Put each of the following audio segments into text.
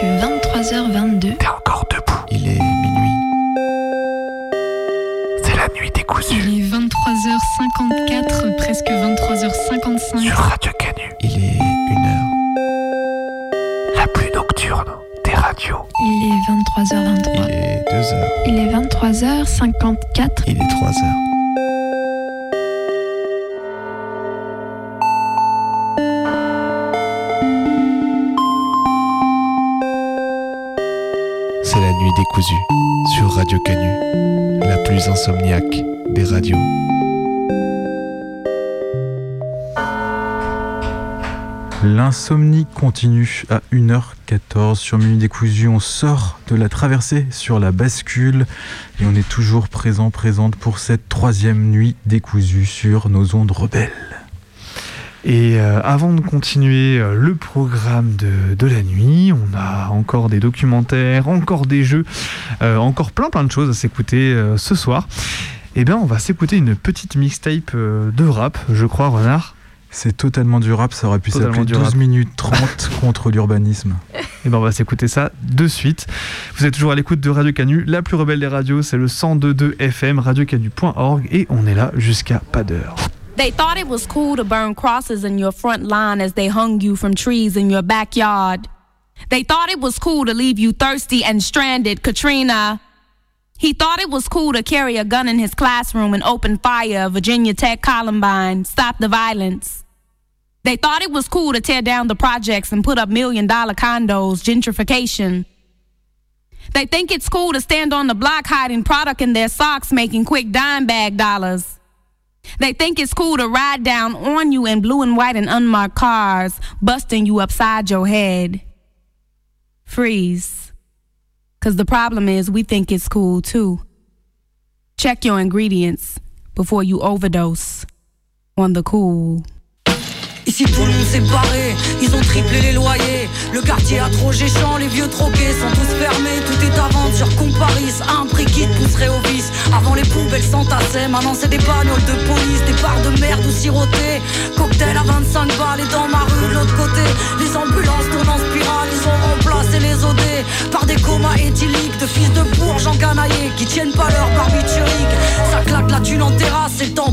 que 23h22. T'es encore debout. Il est minuit. C'est la nuit décousue. Il est 23h54, presque 23h55. Sur Radio Canu. Il est 1h. La plus nocturne des radios. Il est 23h23. Il est 2h. Il est 23h54. Il est 3h. Sur Radio Canu, la plus insomniaque des radios. L'insomnie continue à 1h14 sur Minute Décousu. On sort de la traversée sur la bascule et on est toujours présent, présente pour cette troisième nuit décousue sur nos ondes rebelles. Et euh, avant de continuer euh, le programme de, de la nuit, on a encore des documentaires, encore des jeux, euh, encore plein plein de choses à s'écouter euh, ce soir. Eh bien, on va s'écouter une petite mixtape de rap, je crois, Renard. C'est totalement du rap, ça aurait pu s'appeler du 12 rap. minutes 30 contre l'urbanisme. Et ben on va s'écouter ça de suite. Vous êtes toujours à l'écoute de Radio Canu, la plus rebelle des radios, c'est le 102.2 FM, radiocanu.org et on est là jusqu'à pas d'heure. They thought it was cool to burn crosses in your front lawn as they hung you from trees in your backyard. They thought it was cool to leave you thirsty and stranded, Katrina. He thought it was cool to carry a gun in his classroom and open fire, Virginia Tech Columbine, stop the violence. They thought it was cool to tear down the projects and put up million dollar condos, gentrification. They think it's cool to stand on the block hiding product in their socks, making quick dime bag dollars. They think it's cool to ride down on you in blue and white and unmarked cars, busting you upside your head. Freeze. Cause the problem is we think it's cool too. Check your ingredients before you overdose on the cool. Ici tout le monde s'est barré, ils ont triplé les loyers. Le quartier a trop géchant, les vieux troquets sont tous fermés. Tout est à vendre sur Comparis, un prix qui te pousserait au vice. Avant les poubelles s'entassaient, maintenant c'est des bagnoles de police, des barres de merde ou sirotées. Cocktail à 25 balles et dans ma rue de l'autre côté. Les ambulances tournent en spirale, ils ont remplacé les OD par des comas éthyliques de fils de bourges encanaillés qui tiennent pas leur barbiturique. Ça claque la thune en terrasse, c'est le temps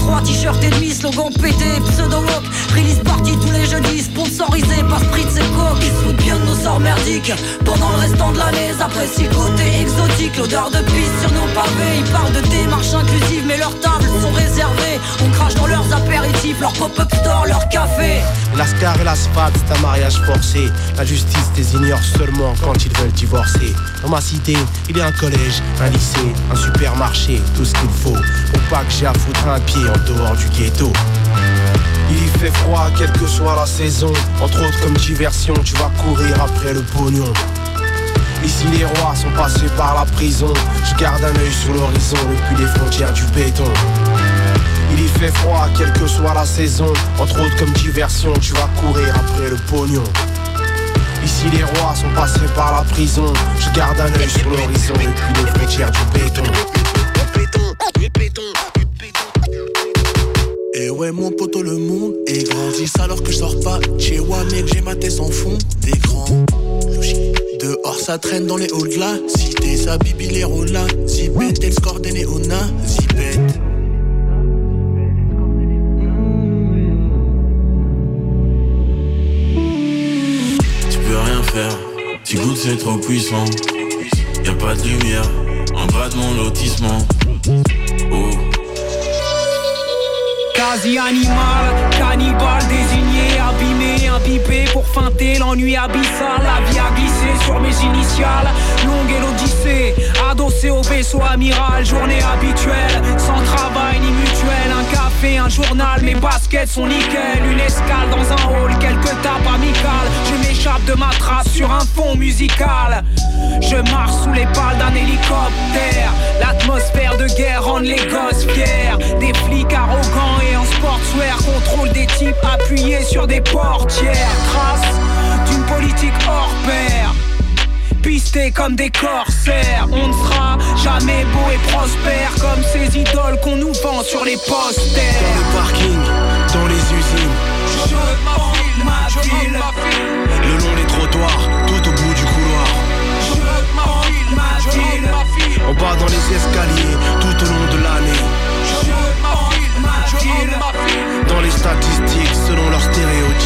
Boutique à 3, t-shirt et demi, slogan pété, pseudo-walk. Release party tous les jeudis, sponsorisé par Spritz et Coke. Ils foutent bien de nos sorts merdiques. Pendant le restant de l'année, apprécient côté exotique. L'odeur de piste sur nos pavés. Ils parlent de démarche inclusive, mais leurs tables sont réservées. On crache dans leurs apéritifs, leur pop-up store, leur café. L'ascar et l'asphalte, c'est un mariage forcé. La justice les ignore seulement quand ils veulent divorcer. Dans ma cité, il y a un collège, un lycée, un supermarché, tout ce qu'il faut. Pour pas j'ai à foutre un pied en dehors du ghetto. Il fait froid, quelle que soit la saison. Entre autres, comme diversion, tu vas courir après le pognon. Ici, les rois sont passés par la prison. Je garde un œil sur l'horizon depuis les frontières du béton. Il y fait froid, quelle que soit la saison. Entre autres, comme diversion, tu vas courir après le pognon. Ici, les rois sont passés par la prison. Je garde un œil sur l'horizon depuis les frontières du béton. Ouais mon poteau le monde est grandisse alors que je sors pas Chez moi mec j'ai ma tête sans fond d'écran Dehors ça traîne dans les halls de la cité. Ça bibi les rôles là Zipette elle score des néonas Zipette Tu peux rien faire, tu goûtes c'est trop puissant. Y a pas de lumière. En bas de mon lotissement. Oh. Quasi animal, cannibale désigné, abîmé, impipé pour feinter l'ennui abyssal. La vie a glissé sur mes initiales, longue et l'odyssée, adossé au vaisseau amiral, journée habituelle, sans travail ni mutuelle, un un journal, mes baskets sont nickel, une escale dans un hall, quelques tapes amicales, je m'échappe de ma trace sur un fond musical. Je marche sous les pales d'un hélicoptère, l'atmosphère de guerre rend les gosses fiers, des flics arrogants et en sportswear contrôle des types appuyés sur des portières, trace d'une politique hors pair pistés comme des corsaires. On ne sera jamais beau et prospère comme ces idoles qu'on nous vend sur les posters. Dans le parking, dans les usines, je m'enfile, ma je ville. Le long des trottoirs, tout au bout du couloir. Je m'enfile, ma je ville. En bas dans les escaliers, tout au long de l'année. Je m'enfile, ma je ville. Dans les statistiques, selon leurs stéréotypes.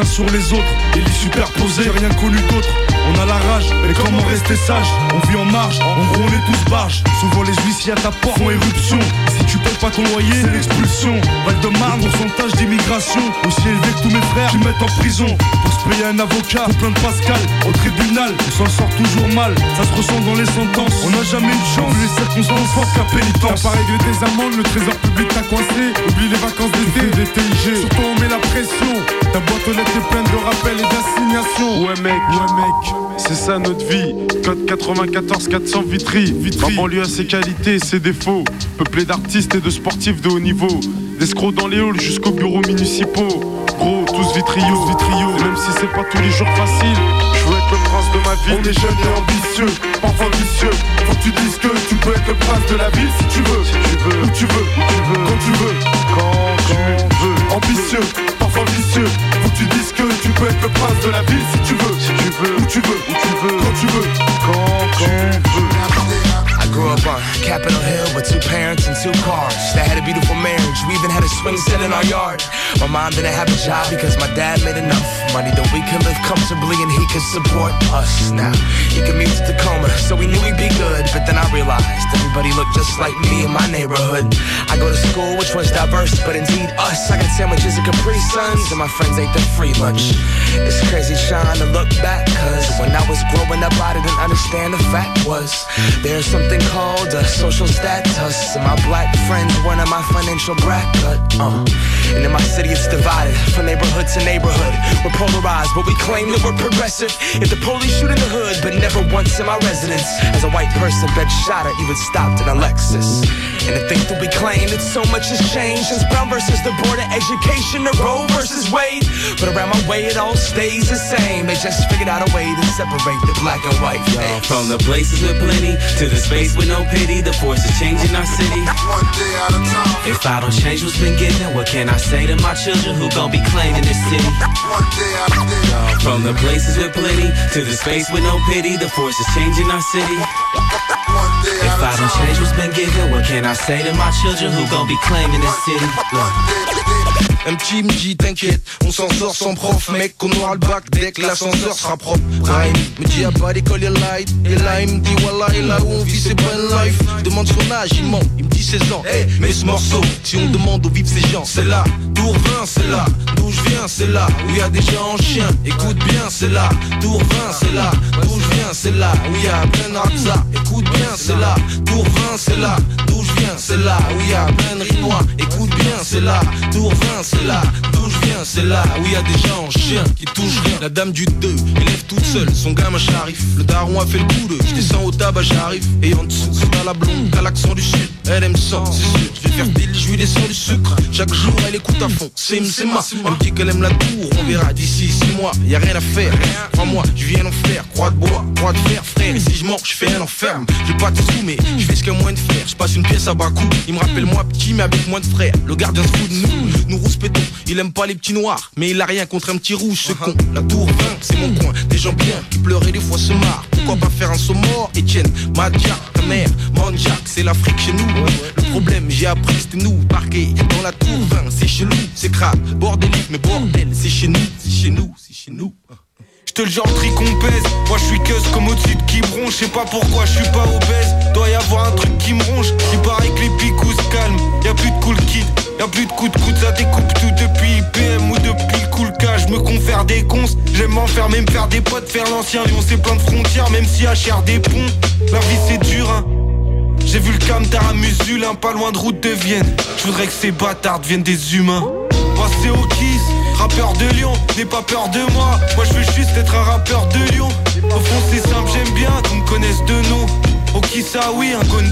Uns sur les autres, et les superposés, j'ai rien connu d'autre. On a la rage, mais comment rester sage? On vit en marge, en gros on est tous barges. Souvent les huissiers à ta porte font éruption. Si tu payes pas ton loyer, c'est l'expulsion. Val de Marne, pourcentage d'immigration aussi élevé que tous mes frères qui mettent en prison. Pour se payer un avocat, pour plein de Pascal. Au tribunal, on s'en sort toujours mal. Ça se ressent dans les sentences. On n'a jamais eu de chance, les circonstances fortes qu'à pénitence. T'as pas réglé tes amendes, le trésor public t'a coincé. Oublie les vacances d'été, des TIG. Surtout on met la pression. Ta boîte aux lettres est pleine de rappels et d'assignations. Ouais mec, ouais mec, c'est ça notre vie. Code 94 400 Vitry. Vitry. Ma banlieue a ses qualités et ses défauts. Peuplé d'artistes et de sportifs de haut niveau. D'escrocs dans les halls jusqu'aux bureaux municipaux. Gros, tous vitriaux, vitriaux. Même si c'est pas tous les jours facile, je veux être le prince de ma ville. On est jeunes et ambitieux, parfois vicieux. Faut que tu dises que tu peux être le prince de la ville si tu veux. Si tu veux, où tu veux, où tu veux, quand tu veux, quand, quand tu veux. Ambitieux, que tu dises que tu peux être le prince de la ville si tu veux. Si tu veux, où tu veux, où tu veux, quand tu veux, quand tu veux. Grew up on Capitol Hill with two parents and two cars. They had a beautiful marriage. We even had a swing set in our yard. My mom didn't have a job because my dad made enough money that we could live comfortably and he could support us. Now he commutes to Tacoma, so we knew he'd be good. But then I realized everybody looked just like me in my neighborhood. I go to school, which was diverse, but indeed us. I got sandwiches and Capri Suns, and my friends ate the free lunch. It's crazy trying to look back, cause when I was growing up, I didn't understand the fact was there's something called a social status. And my black friends weren't my financial bracket. Uh. And in my city, it's divided from neighborhood to neighborhood. We're polarized, but we claim that we're progressive. If the police shoot in the hood, but never once in my residence. As a white person, bed shot or even stopped in a Lexus. And to think that we claim that so much has changed since Brown versus the Board of Education to Roe versus Wade. But around my way, it all stays the same. They just figured out a way to separate the black and white. Yo, from the places with plenty to the space with no pity, the force is changing our city. One day at a time. If I don't change what's been given, what can I say to my children who gon' be claiming this city? One day at a day. Yo, from the places with plenty to the space with no pity, the force is changing our city. If I don't change what's been given, what can I say to my children who gon' be claiming this city? Look. Un petit me dit t'inquiète, on s'en sort sans prof Mec on aura le bac dès que l'ascenseur sera propre Rhyme me dit y'a pas d'école y'a light Et là il me dit voilà et là où on vit c'est bonne life Demande son âge il ment, il me dit 16 ans hey, mais ce morceau, si on demande où vivent ces gens C'est là, d'où revint c'est là D'où je viens c'est là, où y a des gens en chien Écoute bien c'est là, d'où revint c'est là D'où je viens c'est là, où y a plein rapsa Écoute bien c'est là, d'où revint c'est là D'où je viens c'est là, où y a plein de rinois Écoute bien c'est là, d'où revint c'est là D'où je viens c'est là, où y a des gens en chien Qui touchent rien, la dame du 2 élève toute seule son gamin charif Le daron a fait le coup de, je descends au tabac j'arrive. Et en dessous c'est pas la blonde, qu'à l'accent du sud Elle aime ça, c'est sûr, je vais faire pile, je lui descends du sucre. Chaque jour elle écoute à fond, c'est c'est ma. Elle me dit qu'elle aime la tour, on verra d'ici 6 mois. Y a rien à faire, crois-moi, je viens en faire Croix de bois, croix de fer, frère Et si je mords, je fais un enferme. J'ai pas de sous mais je fais ce qu'il y a moyen de faire. Je passe une pièce à bas coût, il me rappelle moi petit mais avec moins de frères. Le gardien se fout de nous, nous Il aime pas les petits noirs, mais il a rien contre un petit rouge ce con. La tour 20, c'est mon coin, des gens bien Qui pleuraient des fois se marrent. Pourquoi pas faire un saut mort? Etienne, Madja, ta mère, Manjak C'est l'Afrique chez nous. Le problème j'ai appris c'était nous. Parqués dans la tour 20 C'est chelou, c'est crade, bordélique Mais bordel, c'est chez nous, c'est chez nous, c'est chez nous. Je te le genre tri qu'on pèse. Moi je suis que comme au-dessus de Quiberon. Je sais pas pourquoi je suis pas obèse. Doit y avoir un truc qui me ronge. Il paraît que les picous se calment. Y'a plus de cool kid Y'a plus de coups de coude Ça découpe tout depuis IPM ou depuis le cool cas Je me confère des cons J'aime m'enfermer, me faire des potes Faire l'ancien Lyon c'est plein de frontières Même si à cher des ponts La vie c'est dur hein j'ai vu le camtar à Musulin, pas loin de route de Vienne. Je voudrais que ces bâtards deviennent des humains. C'est au kiss, rappeur de Lyon, n'aie pas peur de moi. Moi je veux juste être un rappeur de Lyon. Au fond c'est simple, j'aime bien qu'on me connaisse de nom. Au kiss, oui, un gonne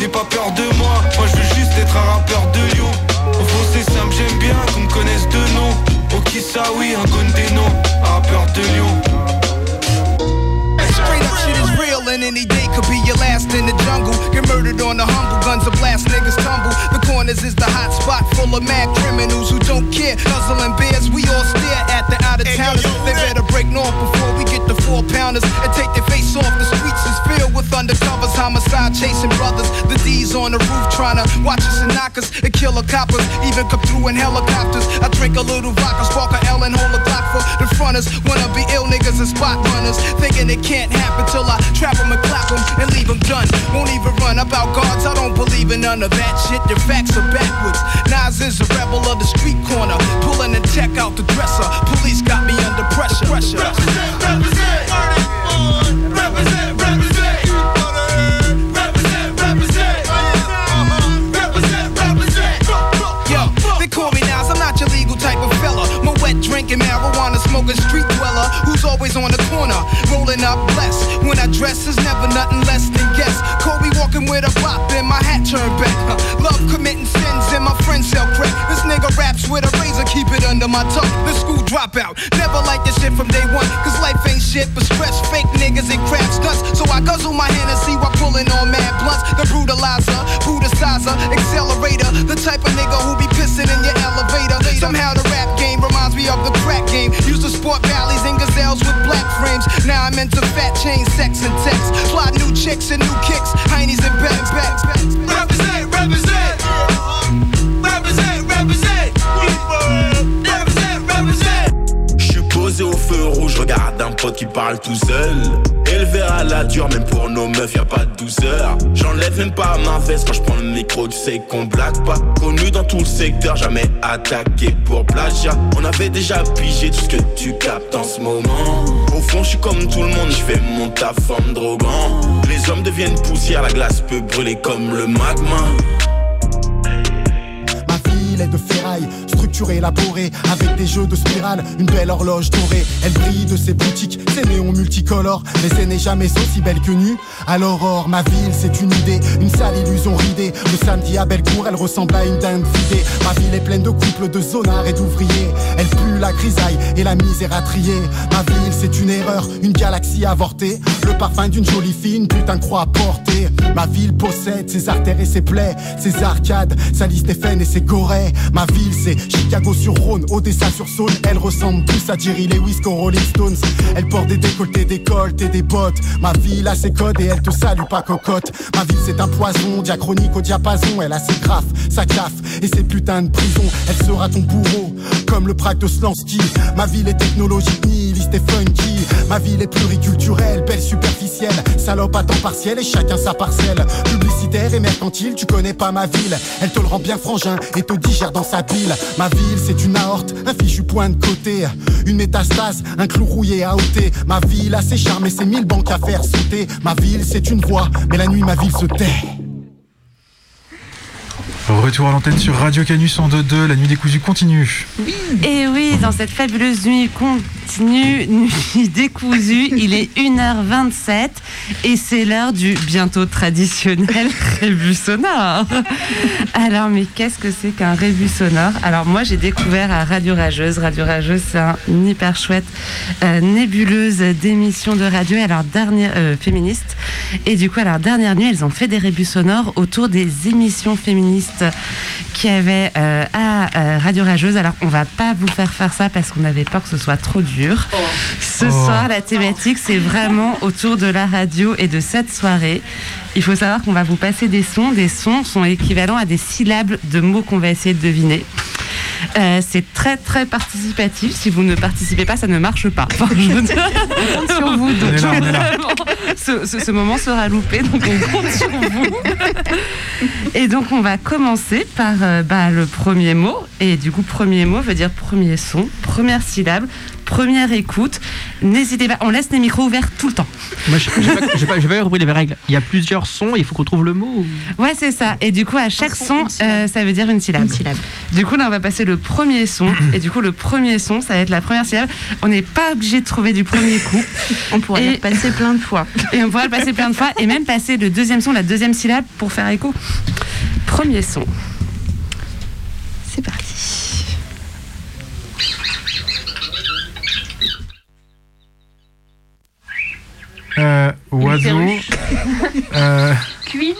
n'aie pas peur de moi. Moi je veux juste être un rappeur de Lyon. Au fond c'est simple, j'aime bien qu'on me connaisse de nom. Au kiss, ah oui, un noms, un rappeur de Lyon. Straight up shit is real and any day could be your last in the jungle. Get murdered on the humble, guns a blast, niggas corners is the hot spot full of mad criminals who don't care. Nuzzling bears, we all stare at the out of towners. They better break north before we get the four pounders and take their face off. The streets is filled with undercovers, homicide chasing brothers. The D's on the roof trying to watch us and knock us and kill a coppers. Even come through in helicopters. I drink a little vodka, spark a L and hold a Glock for the fronters. Wanna be ill niggas and spot runners. Thinking it can't happen till I trap them and clap them and leave them done. Won't even run about guards, I don't believe in none of that shit. Their backwards. Nas is a rebel of the street corner. Pulling a check out the dresser. Police got me under pressure. pressure. Represent. Represent, always on the corner, rolling up blessed. When I dress is never nothing less than guess. Kobe walking with a bop and my hat turned back. Huh. Love committing sins and my friends sell crack. This nigga raps with a razor, keep it under my tongue. The school dropout, never like this shit from day one. Cause life ain't shit but stress, fake niggas and crap stunts. So I guzzle my hand and see why pulling on mad blunts. The brutalizer, brutalizer, accelerator. The type of nigga who be pissing in your elevator. Somehow the rap game reminds me of the crack game. Used to sport valleys and gazelles with black frames. Now I'm into fat chain, sex and text. Fly new chicks and new kicks, heinies and. Represent, represent. Represent, rouge, regarde un pote qui parle tout seul. Élevé à la dure, même pour nos meufs, y a pas de douceur. J'enlève même pas ma veste quand je prends le micro, tu sais qu'on blague pas. Connu dans tout le secteur, jamais attaqué pour plagiat. On avait déjà pigé tout ce que tu captes en ce moment. Au fond, je suis comme tout le monde, je fais mon taf en me droguant. Les hommes deviennent poussière, la glace peut brûler comme le magma. Ma ville est de ferraille, avec des jeux de spirale, une belle horloge dorée. Elle brille de ses boutiques, ses néons multicolores, mais elle n'est jamais aussi belle que nue. À l'aurore, ma ville, c'est une idée, une sale illusion ridée. Le samedi à Bellecour, elle ressemble à une dinde vidée. Ma ville est pleine de couples, de zonards et d'ouvriers. Elle pue la grisaille et la misère à trier. Ma ville, c'est une erreur, une galaxie avortée. Le parfum d'une jolie fille, une putain croix portée. Ma ville possède ses artères et ses plaies, ses arcades, sa liste Stéphane et ses gorées. Ma ville, c'est Chicago sur Rhône, Odessa sur Saône. Elle ressemble plus à Jerry Lewis qu'aux Rolling Stones. Elle porte des décolletés, des coltes et des bottes. Ma ville a ses codes et elle te salue pas cocotte. Ma ville, c'est un poison, diachronique au diapason. Elle a ses graphes, sa gaffe et ses putains de prison. Elle sera ton bourreau, comme le prague de Slansky. Ma ville est technologique, nihiliste et funky. Ma ville est pluriculturelle, belle superficielle. Salope à temps partiel et chacun sa parcelle. Publicitaire et mercantile, tu connais pas ma ville. Elle te le rend bien frangin et te digère dans sa pile. Ville, c'est une aorte, un fichu point de côté. Une métastase, un clou rouillé à ôter. Ma ville a ses charmes et ses mille banques à faire sauter. Ma ville, c'est une voix, mais la nuit, ma ville se tait. Retour à l'antenne sur Radio Canus en 2-2, la nuit décousue continue. Et oui, dans cette fabuleuse nuit continue, nuit décousue, il est 1h27 et c'est l'heure du bientôt traditionnel rébus sonore. Alors, mais qu'est-ce que c'est qu'un rébus sonore? Alors, moi, j'ai découvert à Radio Rageuse. Radio Rageuse, c'est un hyper chouette euh, nébuleuse d'émissions de radio et alors dernière euh, féministe. Et du coup, à leur dernière nuit, elles ont fait des rébus sonores autour des émissions féministes qu'il y avait euh, à Radio Rageuse. Alors, on va pas vous faire faire ça parce qu'on avait peur que ce soit trop dur. Ce Oh. soir, la thématique, c'est vraiment autour de la radio et de cette soirée. Il faut savoir qu'on va vous passer des sons. Des sons sont équivalents à des syllabes de mots qu'on va essayer de deviner. Euh, c'est très très participatif. Si vous ne participez pas, ça ne marche pas. Enfin, je veux dire, on compte sur vous. Donc, On est là, on est là. ce, ce- ce moment sera loupé, donc on compte sur vous. Et donc on va commencer par euh, bah, le premier mot. Et du coup, premier mot veut dire premier son, première syllabe, première écoute. N'hésitez pas, on laisse les micros ouverts tout le temps. Moi, j'ai pas, j'ai pas, j'ai pas compris les règles. Il y a plusieurs sons, il faut qu'on trouve le mot. ou- Ouais, c'est ça. Et du coup, à chaque son, euh, ça veut dire une syllabe. Du coup, là, on va passer le premier son. Et du coup, le premier son, ça va être la première syllabe. On n'est pas obligé de trouver du premier coup. On pourrait Et- le passer plein de fois. Et on pourra le passer plein de fois. Et même passer le deuxième son, la deuxième syllabe pour faire écho. Premier son. C'est parti. Euh, oiseau. Euh, Cuine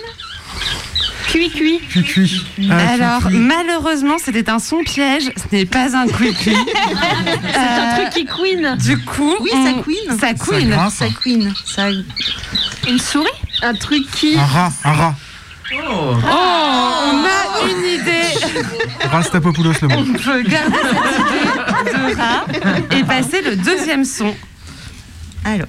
Cuit, cuit. cuit, cuit. Ah, Alors, malheureusement, c'était un son piège. Ce n'est pas un quick C'est un truc qui queen. Du coup, Oui, on- ça queen. Ça queen. grince. Ça queen. Ça... Une souris Un truc qui. Un rat, un rat. Oh, on a une idée. Rastapopoulos le mot. On peut garder cette idée de rat et passer le deuxième son. Alors.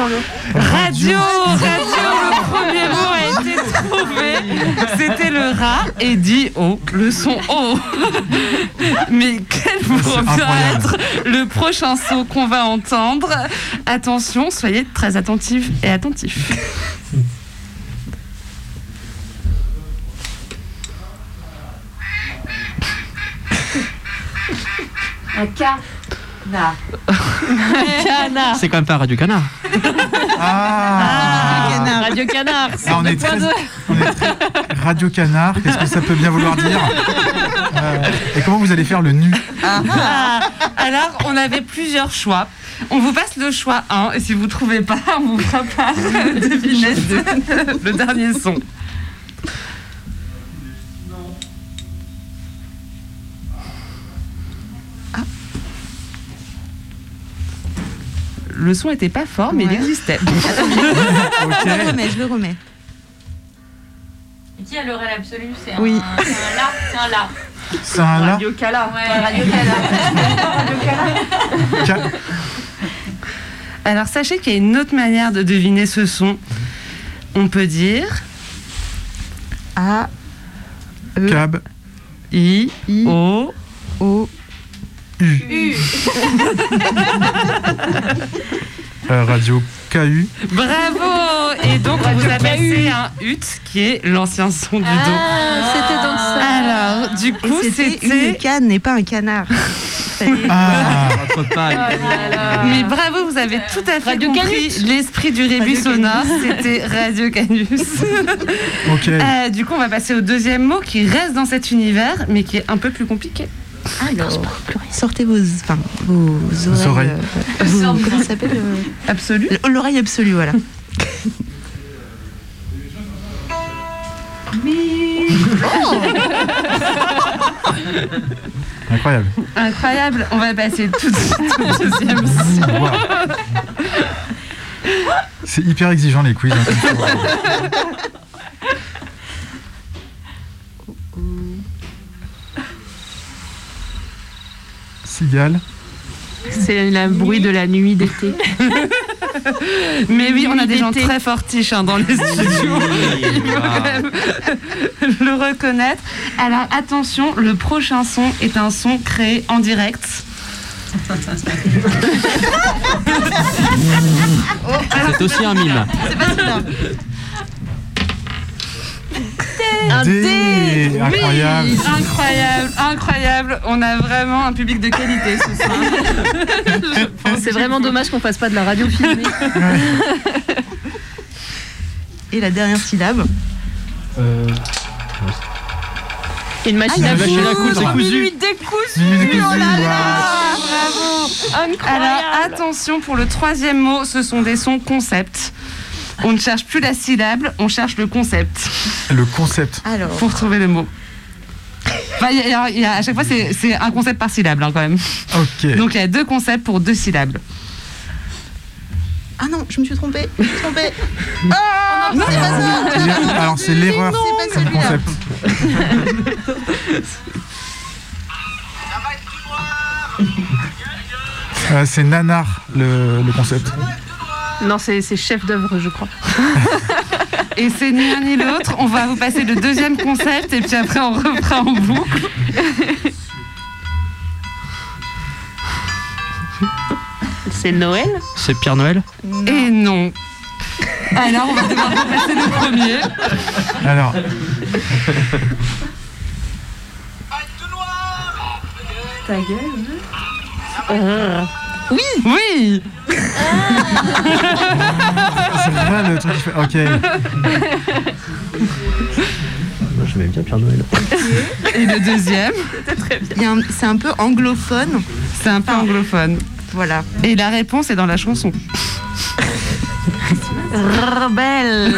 Radio, radio, le premier mot a été trouvé. C'était le rat et dit O, le son O. Mais quel va incroyable. être le prochain son qu'on va entendre? Attention, soyez très attentifs et attentifs. Un canard. Un canard. C'est quand même pas Radio Canard. Ah, Canard. Radio canard. Ah, on est très, on est très- Radio Canard, qu'est-ce que ça peut bien vouloir dire Euh, Et comment vous allez faire le nu Ah, alors, on avait plusieurs choix. On vous passe le choix 1 et si vous trouvez pas, on vous fera pas deviner le dernier son. Le son était pas fort, mais il existait. Je le remets, je le remets. Qui a l'oreille absolue C'est Oui. un, c'est un la, c'est un la. C'est un là Radio Cala. Ouais, Radio Cala. Alors sachez qu'il y a une autre manière de deviner ce son. On peut dire A. Cab, I, O, O. U. euh, Radio KU. Bravo Et donc on vous a passé un ut qui est l'ancien son du Ah, dos. c'était donc ça. Alors du coup c'était une canne et pas un canard. Ah, Mais bravo, vous avez tout à fait Radio compris l'esprit du rébus sonore, c'était Radio Canus. ok. Euh, du coup, on va passer au deuxième mot qui reste dans cet univers, mais qui est un peu plus compliqué. Alors, sortez vos, enfin, vos oreilles. oreilles. euh, vos- comment ça s'appelle euh, Absolu. L'oreille absolue, voilà. Incroyable. Incroyable, on va passer tout de suite au deuxième son. Wow. C'est hyper exigeant les quiz. hein, Cigale. C'est le bruit de la nuit d'été. Mais oui, on a des gens très fortiches hein, dans les studios. Il faut quand même le reconnaître. Alors attention, le prochain son est un son créé en direct. C'est aussi un mime. C'est pas celui-là. Un Incroyable. Oui, incroyable, incroyable. On a vraiment un public de qualité ce soir. C'est vraiment dommage qu'on fasse pas de la radio filmée. Et la dernière syllabe. Une machine Ah, à une coudre. Minute Oh là là. Bravo. Incroyable. Alors attention pour le troisième mot, ce sont des sons concepts. On ne cherche plus la syllabe, on cherche le concept Le concept. Alors. pour trouver le mot. Enfin, il y a- il y a- à chaque fois, c'est un concept par syllabe hein, quand même. Ok. Donc il y a deux concepts pour deux syllabes. Ah non, je me suis trompée. Je me suis trompée. Ah non, pas Alors c'est l'erreur C'est pas comme celui-là. concept. Euh, c'est nanar le, le concept. Non, c'est chef d'œuvre, je crois. Et c'est ni l'un ni l'autre. On va vous passer le deuxième concept et puis après on refera en boucle. C'est Noël? C'est Pierre Noël? Et non. Alors on va devoir repasser le premier. Alors, Ta gueule. Oui Oui c'est vrai le truc qui fait. Ok. Je m'aime bien Pierre Noël. Et le deuxième C'est un peu anglophone. C'est un peu anglophone. Voilà. Et la réponse est dans la chanson. Rebelle.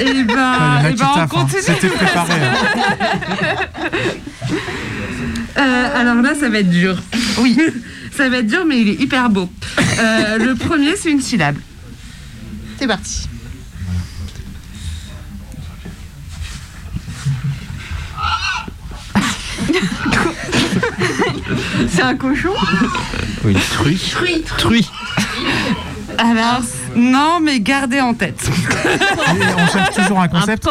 Et en ben, eh qui ben on hein. continue. C'était préparé. Euh, alors là, ça va être dur. Oui, ça va être dur, mais il est hyper beau. Euh, le premier, c'est une syllabe. C'est parti. C'est un cochon Oui, truie. Truie. Truie. Alors, non, mais gardez en tête. Et on cherche toujours un concept.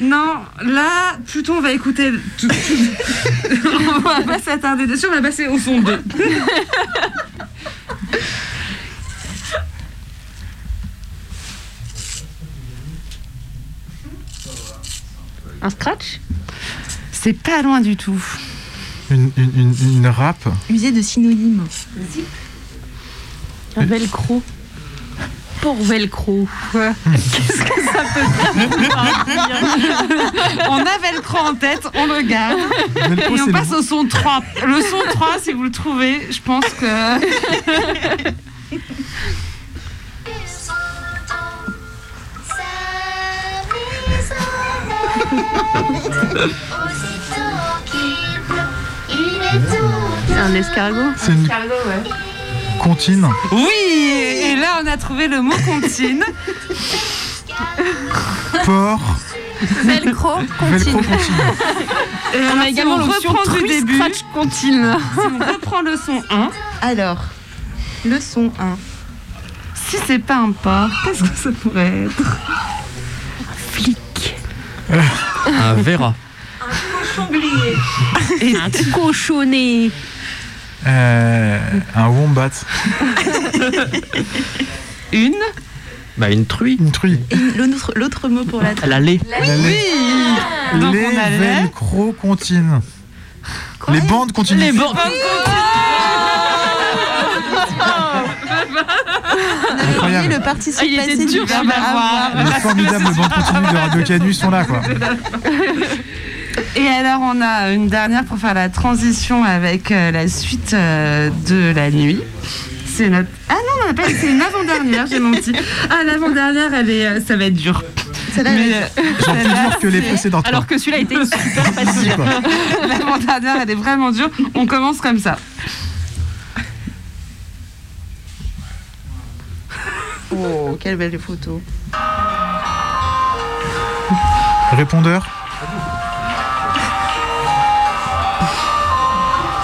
Non, là, plutôt on va écouter. tout- tout- on va pas s'attarder dessus, on va passer au son 2. Un scratch? C'est pas loin du tout. Une, une, une, une rap. Musée de synonymes. Un velcro. Pour velcro. Qu'est-ce que ça peut dire On a Velcro en tête, on le garde. Velcro, Et on le- passe au son 3. Le son 3, si vous le trouvez, je pense que. C'est un escargot C'est une comptine. Oui Et là, on a trouvé le mot comptine. Port. Velcro Velcro comptine. Et On a si également on l'option reprend du début. scratch, comptine. Si on reprend le son 1, Alors, le son 1. si c'est pas un pas, qu'est-ce que ça pourrait être? Flic. Un Vera. Et Un cochonnet. Euh, un wombat. une Bah, une truie. Une truie. L'autre mot pour la La lait. La lait. Donc Les on a lait. velcro comptines. Les bandes continuent. Les bandes. Incroyable. le participe Ah, il était passé dur, du verbe avoir. Les formidables bandes continues de Radio Canus sont là, quoi. Et alors, on a une dernière pour faire la transition avec euh, la suite euh, de la nuit. C'est notre. Ah non, on a pas- c'est une avant-dernière, j'ai menti. Ah, l'avant-dernière, elle est, euh, ça va être dur. Celle-là, elle- que les précédentes. Alors que celui-là était super facile. quoi. L'avant-dernière, elle est vraiment dure. On commence comme ça. Oh, quelle belle photo. Répondeur.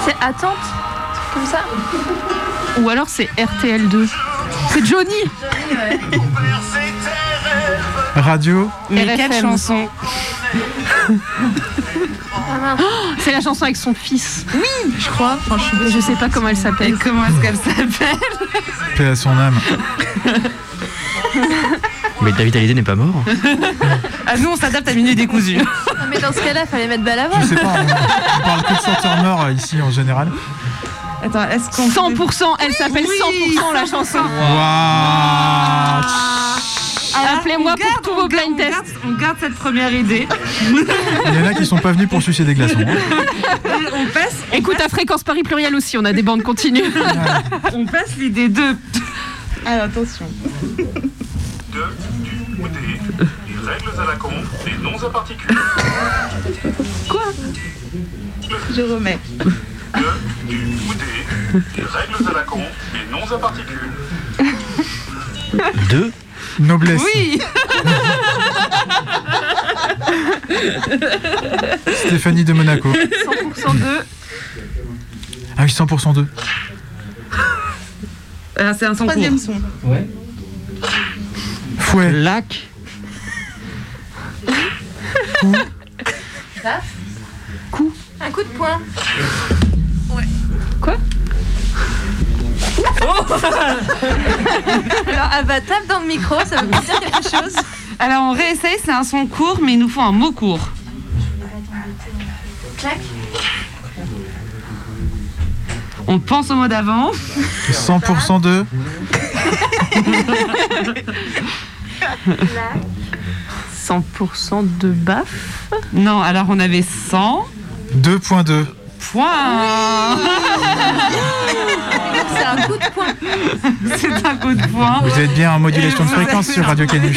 C'est attente Comme ça Ou alors c'est RTL2. C'est Johnny Radio. Mais RFM. quelle chanson Oh, C'est la chanson avec son fils. Oui, je crois. Enfin, je, sais pas comment elle Et s'appelle. comment est-ce qu'elle s'appelle? Paix à son âme. Mais David Hallyday n'est pas mort. Ah, nous, on s'adapte à Minuit décousu. Non, mais dans ce cas-là, il fallait mettre Balavoine. Je sais pas, on, on parle que de Turner euh, ici en général. Attends, est-ce qu'on. 100%, elle s'appelle Oui, 100% la chanson. Waouh Alors, Appelez-moi pour garde- tous vos blind garde- tests. On garde cette première idée. Il y en a qui sont pas venus pour sucer des glaçons. hein. On passe, Écoute à Fréquence Paris Pluriel aussi, on a des bandes continues. on passe l'idée 2. Alors, attention. À la con, des noms à particules. Quoi? Je remets. De, du ou des, des règles à la con, des noms à particules. Deux? Noblesse. Oui Stéphanie de Monaco. 100% de. Ah oui, 100% 2. Ah, c'est un son Troisième son. Ouais. Fouet. Lac. Coup. Un coup de poing. Quoi Alors, elle va tape dans le micro, ça veut dire quelque chose. Alors on réessaye, c'est un son court, mais il nous faut un mot court. Clac. On pense au mot d'avant. 100% 2. 100% de baf. Non, alors on avait 100 2.2. points. C'est un coup de poing. C'est un coup de poing. Vous êtes bien en modulation de fréquence sur Radio Canu.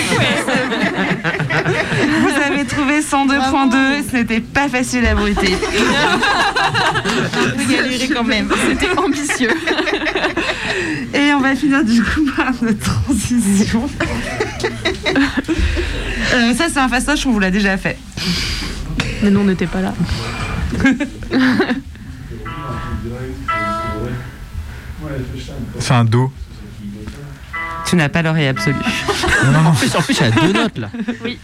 Vous avez trouvé 102.2, ce n'était pas facile à bruiter. Peut galérer quand même. C'était ambitieux. Et on va finir du coup par notre transition. Euh, ça, c'est un fastoche, on vous l'a déjà fait. Mais nous, on n'était pas là. C'est un Do. Tu n'as pas l'oreille absolue. Non, non, non. En plus, en plus, il y a deux notes là. Oui.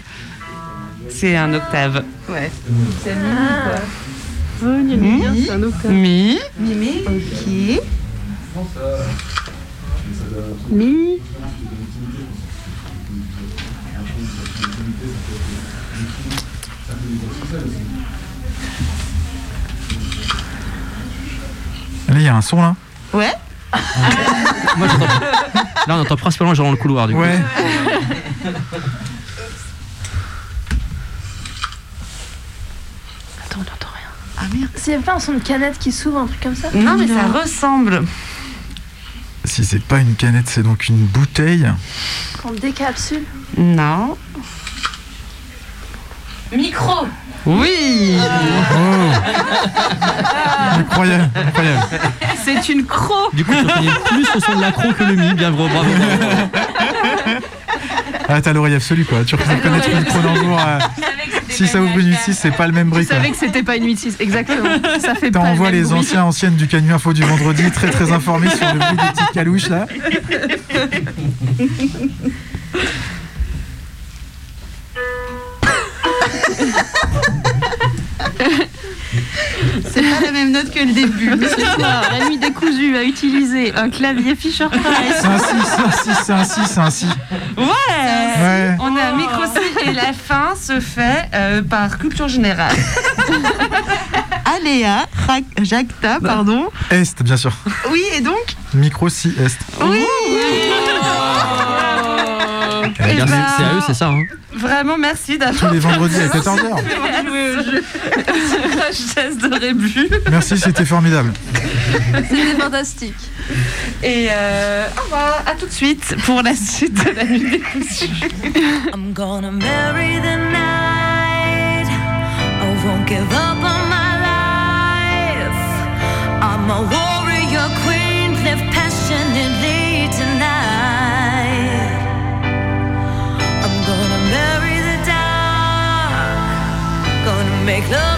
C'est un octave. Ouais. C'est. Oh, gna, c'est un octave. Mi. Mimi, ok. Mi. Là, il y a un son là. Ouais. Moi, j'entends. Là, on entend principalement genre dans le couloir du coup. Ouais. Attends, on n'entend rien. Ah merde. C'est pas un son de canette qui s'ouvre, un truc comme ça Non, mais ça ressemble. Si c'est pas une canette, c'est donc une bouteille. Qu'on décapsule. Non. Micro Oui Oh Incroyable, incroyable. C'est une croc. Du coup, tu reconnais plus le son de l'accro que le mi. Bien gros, bravo. Ah, t'as l'oreille absolue quoi. Tu reconnais une chrono en jour. euh, Si ça ouvre une 8-6, c'est pas le même Je bruit quoi. savais que c'était pas une 8-6. Exactement. Ça fait pas le même les bruit. anciens, anciennes du Canu Info du vendredi, très très informés sur le bruit des petites calouches là. C'est pas la même note que le début. Ce soir, la nuit décousue a utilisé un clavier Fisher Price. C'est un 6, c'est un 6, c'est un 6, c'est un 6. Ouais, Ouais. On a un micro et la fin se fait euh, par culture générale. Aléa, Jacta, pardon. Est, bien sûr. Oui, et donc Micro si Est. Oui Eh bien, ben, c'est c'est à eux, c'est ça. Hein. Vraiment, merci d'avoir Tous les vendredis à 14h. joué au jeu. Sagesse de Rébu. Merci, c'était formidable. C'était fantastique. Et euh, au revoir, à tout de suite pour la suite de la nuit. I'm gonna marry the night. I won't give up make love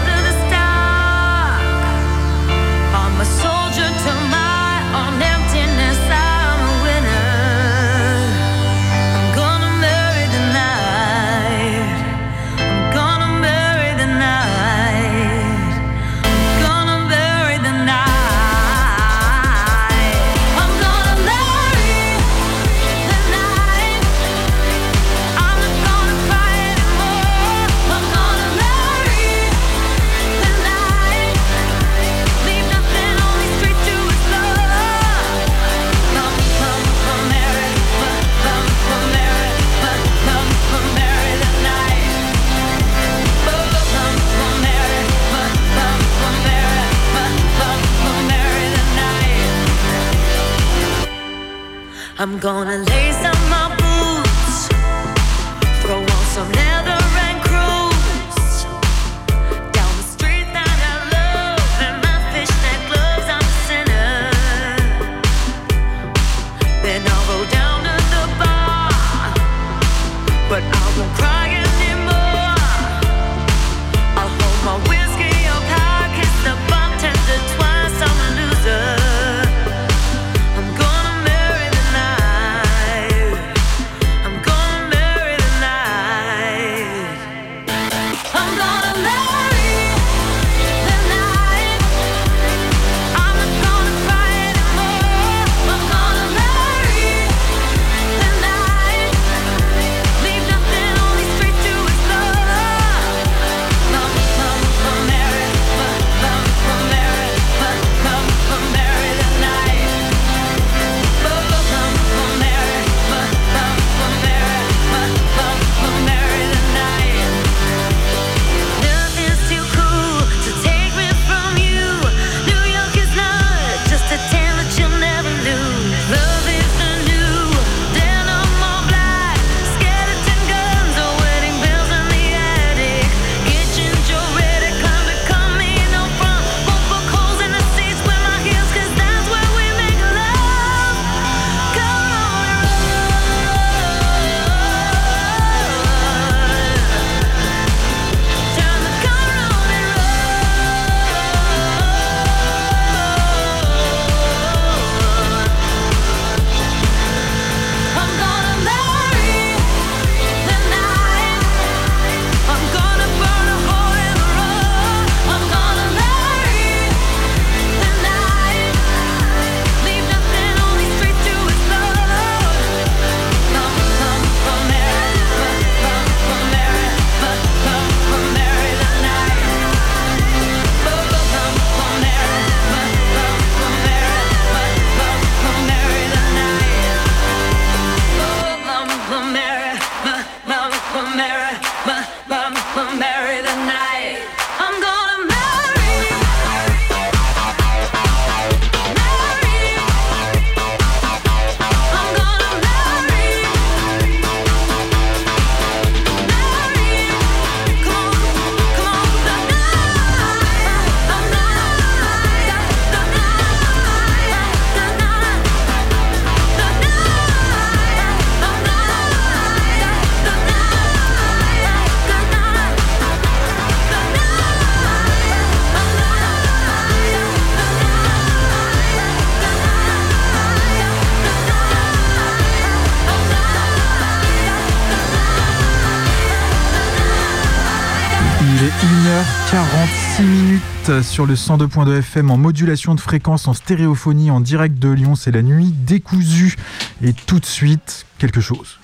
sur le 102.2 FM en modulation de fréquence, en stéréophonie, en direct de Lyon. C'est la nuit décousue. Et tout de suite, quelque chose.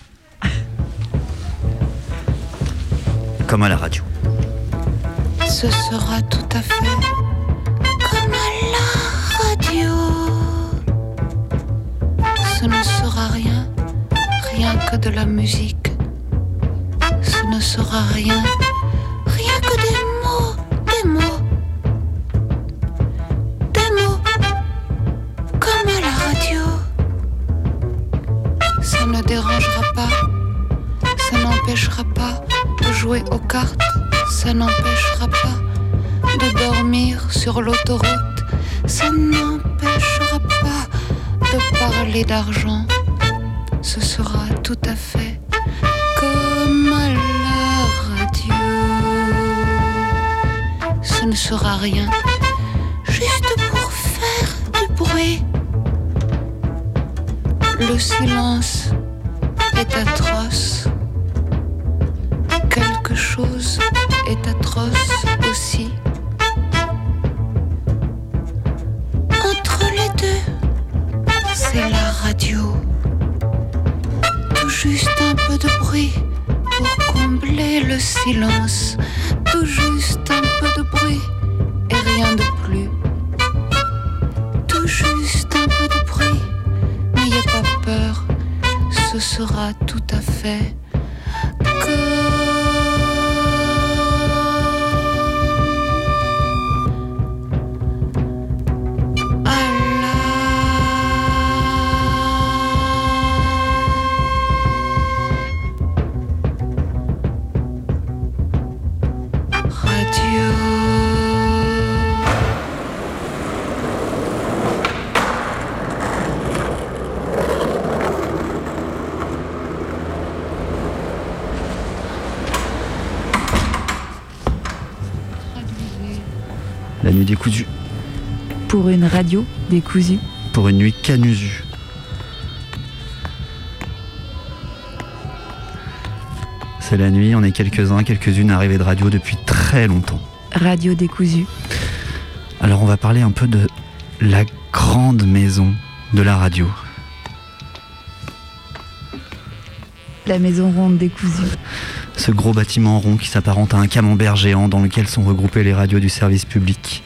Comme à la radio. Ce sera tout à fait comme à la radio. Ce ne sera rien, rien que de la musique. Ce ne sera rien, rien peu de bruit pour combler le silence. Tout juste un peu de bruit et rien de plus. Tout juste un peu de bruit, n'ayez pas peur, ce sera tout à fait La radio décousue. Pour une nuit canusue. C'est la nuit, on est quelques-uns, quelques-unes arrivés de radio depuis très longtemps. Radio décousue. Alors on va parler un peu de la grande maison de la radio. La maison ronde décousue. Ce gros bâtiment rond qui s'apparente à un camembert géant dans lequel sont regroupées les radios du service public.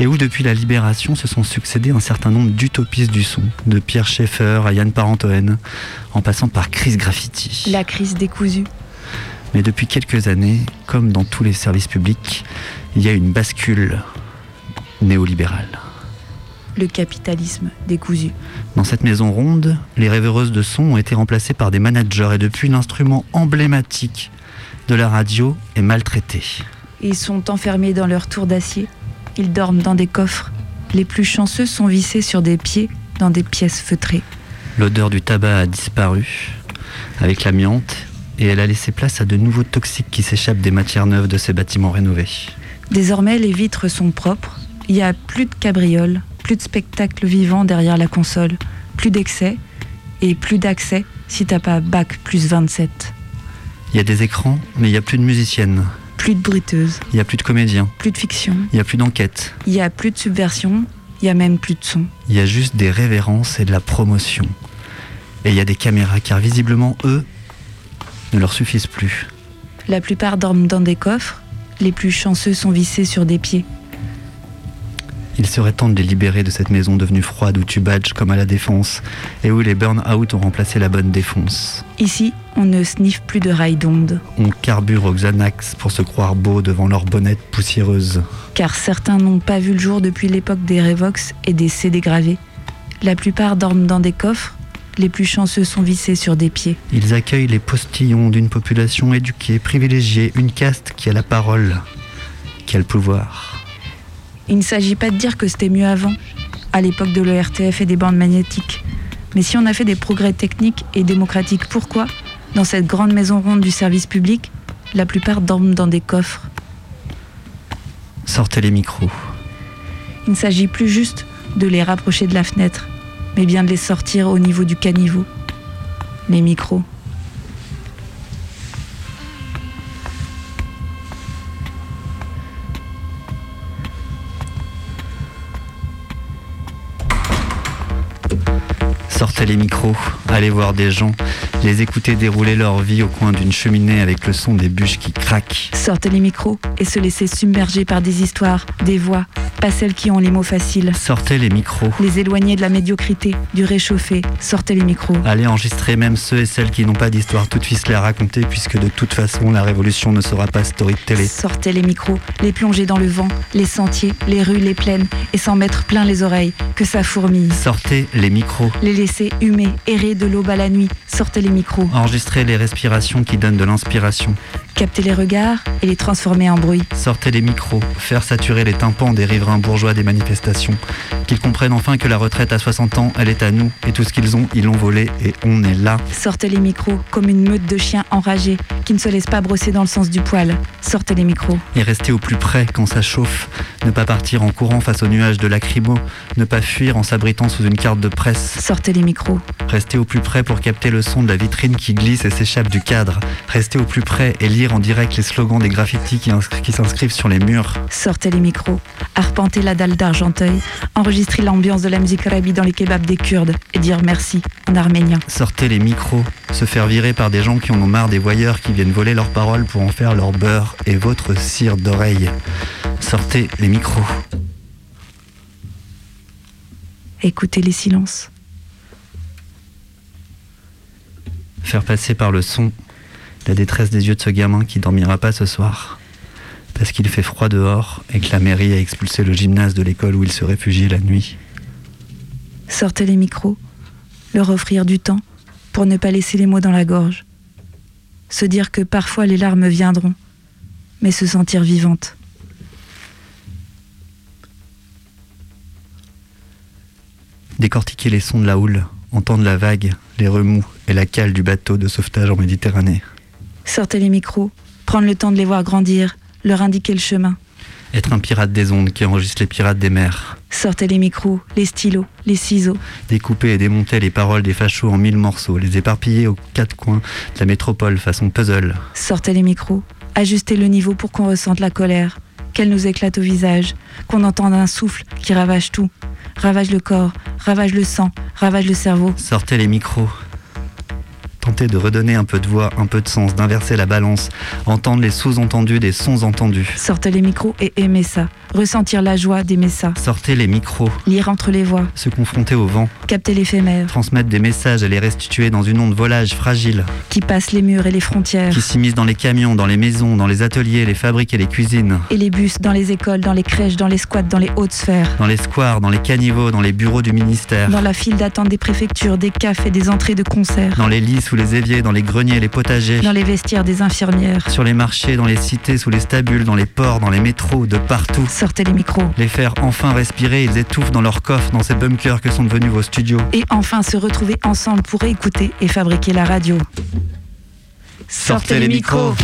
Et où depuis la libération se sont succédés un certain nombre d'utopistes du son, de Pierre Schaeffer à Yann Parentoen, en passant par Chris Graffiti. La crise décousue. Mais depuis quelques années, comme dans tous les services publics, il y a une bascule néolibérale. Le capitalisme décousu. Dans cette maison ronde, les rêveuses de son ont été remplacées par des managers et depuis l'instrument emblématique de la radio est maltraité. Ils sont enfermés dans leur tour d'acier. Ils dorment dans des coffres. Les plus chanceux sont vissés sur des pieds dans des pièces feutrées. L'odeur du tabac a disparu avec l'amiante et elle a laissé place à de nouveaux toxiques qui s'échappent des matières neuves de ces bâtiments rénovés. Désormais, les vitres sont propres. Il n'y a plus de cabrioles, plus de spectacles vivants derrière la console, plus d'excès et plus d'accès si t'as pas bac plus 27. Il y a des écrans, mais il n'y a plus de musiciennes. Plus de bruiteuses, Il n'y a plus de comédiens. plus de fiction. Il n'y a plus d'enquête. Il y a plus de subversion, il y a même plus de son. Il y a juste des révérences et de la promotion. Et il y a des caméras, car visiblement, eux, ne leur suffisent plus. La plupart dorment dans des coffres, les plus chanceux sont vissés sur des pieds. Il serait temps de les libérer de cette maison devenue froide où tu badges comme à la défense et où les burn-out ont remplacé la bonne défense. Ici, on ne sniffe plus de rails d'onde, On carbure aux Xanax pour se croire beau devant leur bonnette poussiéreuse. car certains n'ont pas vu le jour depuis l'époque des Revox et des CD gravés. La plupart dorment dans des coffres, les plus chanceux sont vissés sur des pieds. Ils accueillent les postillons d'une population éduquée, privilégiée, une caste qui a la parole, qui a le pouvoir. Il ne s'agit pas de dire que c'était mieux avant, à l'époque de l'ERTF et des bandes magnétiques. Mais si on a fait des progrès techniques et démocratiques, pourquoi, dans cette grande maison ronde du service public, la plupart dorment dans des coffres? Sortez les micros. Il ne s'agit plus juste de les rapprocher de la fenêtre, mais bien de les sortir au niveau du caniveau. Les micros. sorti Sortez les micros, allez voir des gens, les écouter dérouler leur vie au coin d'une cheminée avec le son des bûches qui craquent. Sortez les micros et se laisser submerger par des histoires, des voix, pas celles qui ont les mots faciles. Sortez les micros. Les éloigner de la médiocrité, du réchauffé. Sortez les micros. Allez enregistrer même ceux et celles qui n'ont pas d'histoire toute ficelée à raconter puisque de toute façon la révolution ne sera pas story de télé. Sortez les micros, les plonger dans le vent, les sentiers, les rues, les plaines et s'en mettre plein les oreilles, que ça fourmille. Sortez les micros. Les laisser humer, errer de l'aube à la nuit. Sortez les micros. Enregistrez les respirations qui donnent de l'inspiration. Capter les regards et les transformer en bruit. Sortez les micros, faire saturer les tympans des riverains bourgeois des manifestations. Qu'ils comprennent enfin que la retraite à 60 ans, elle est à nous, et tout ce qu'ils ont, ils l'ont volé, et on est là. Sortez les micros comme une meute de chiens enragés qui ne se laissent pas brosser dans le sens du poil. Sortez les micros. Et rester au plus près quand ça chauffe. Ne pas partir en courant face aux nuages de lacrymo. Ne pas fuir en s'abritant sous une carte de presse. Sortez les micros. Rester au plus près pour capter le son de la vitrine qui glisse et s'échappe du cadre. Rester au plus près et lire en direct les slogans des graffitis qui s'inscrivent sur les murs. Sortez les micros. Arpentez la dalle d'Argenteuil. Enregistrez l'ambiance de la musique arabe dans les kebabs des Kurdes et dire merci en arménien. Sortez les micros, se faire virer par des gens qui en ont marre des voyeurs qui viennent voler leurs paroles pour en faire leur beurre et votre cire d'oreille. Sortez les micros. Écoutez les silences. Faire passer par le son la détresse des yeux de ce gamin qui dormira pas ce soir. Parce qu'il fait froid dehors et que la mairie a expulsé le gymnase de l'école où il se réfugiait la nuit. Sortez les micros. Leur offrir du temps pour ne pas laisser les mots dans la gorge. Se dire que parfois les larmes viendront, mais se sentir vivante. Décortiquer les sons de la houle, entendre la vague, les remous et la cale du bateau de sauvetage en Méditerranée. Sortez les micros, prendre le temps de les voir grandir, leur indiquer le chemin. Être un pirate des ondes qui enregistre les pirates des mers. Sortez les micros, les stylos, les ciseaux. Découper et démonter les paroles des fachos en mille morceaux, les éparpiller aux quatre coins de la métropole façon puzzle. Sortez les micros, ajustez le niveau pour qu'on ressente la colère, qu'elle nous éclate au visage, qu'on entende un souffle qui ravage tout, ravage le corps, ravage le sang, ravage le cerveau. Sortez les micros. Tentez de redonner un peu de voix, un peu de sens, d'inverser la balance, entendre les sous-entendus des sons entendus. Sortez les micros et aimez ça, ressentir la joie d'aimer ça, Sortez les micros, lire entre les voix, se confronter au vent, capter l'éphémère, transmettre des messages et les restituer dans une onde volage fragile, qui passe les murs et les frontières, qui s'immisce dans les camions, dans les maisons, dans les ateliers, les fabriques et les cuisines, et les bus dans les écoles, dans les crèches, dans les squats, dans les hautes sphères, dans les squares, dans les caniveaux, dans les bureaux du ministère, dans la file d'attente des préfectures, des cafés, des entrées de concerts, dans les lits sous les éviers, dans les greniers, les potagers, dans les vestiaires des infirmières. sur les marchés, dans les cités, sous les stabules, dans les ports, dans les métros, de partout. Sortez les micros. Les faire enfin respirer, ils étouffent dans leurs coffres, dans ces bunkers que sont devenus vos studios. Et enfin se retrouver ensemble pour écouter et fabriquer la radio. Sortez les micros.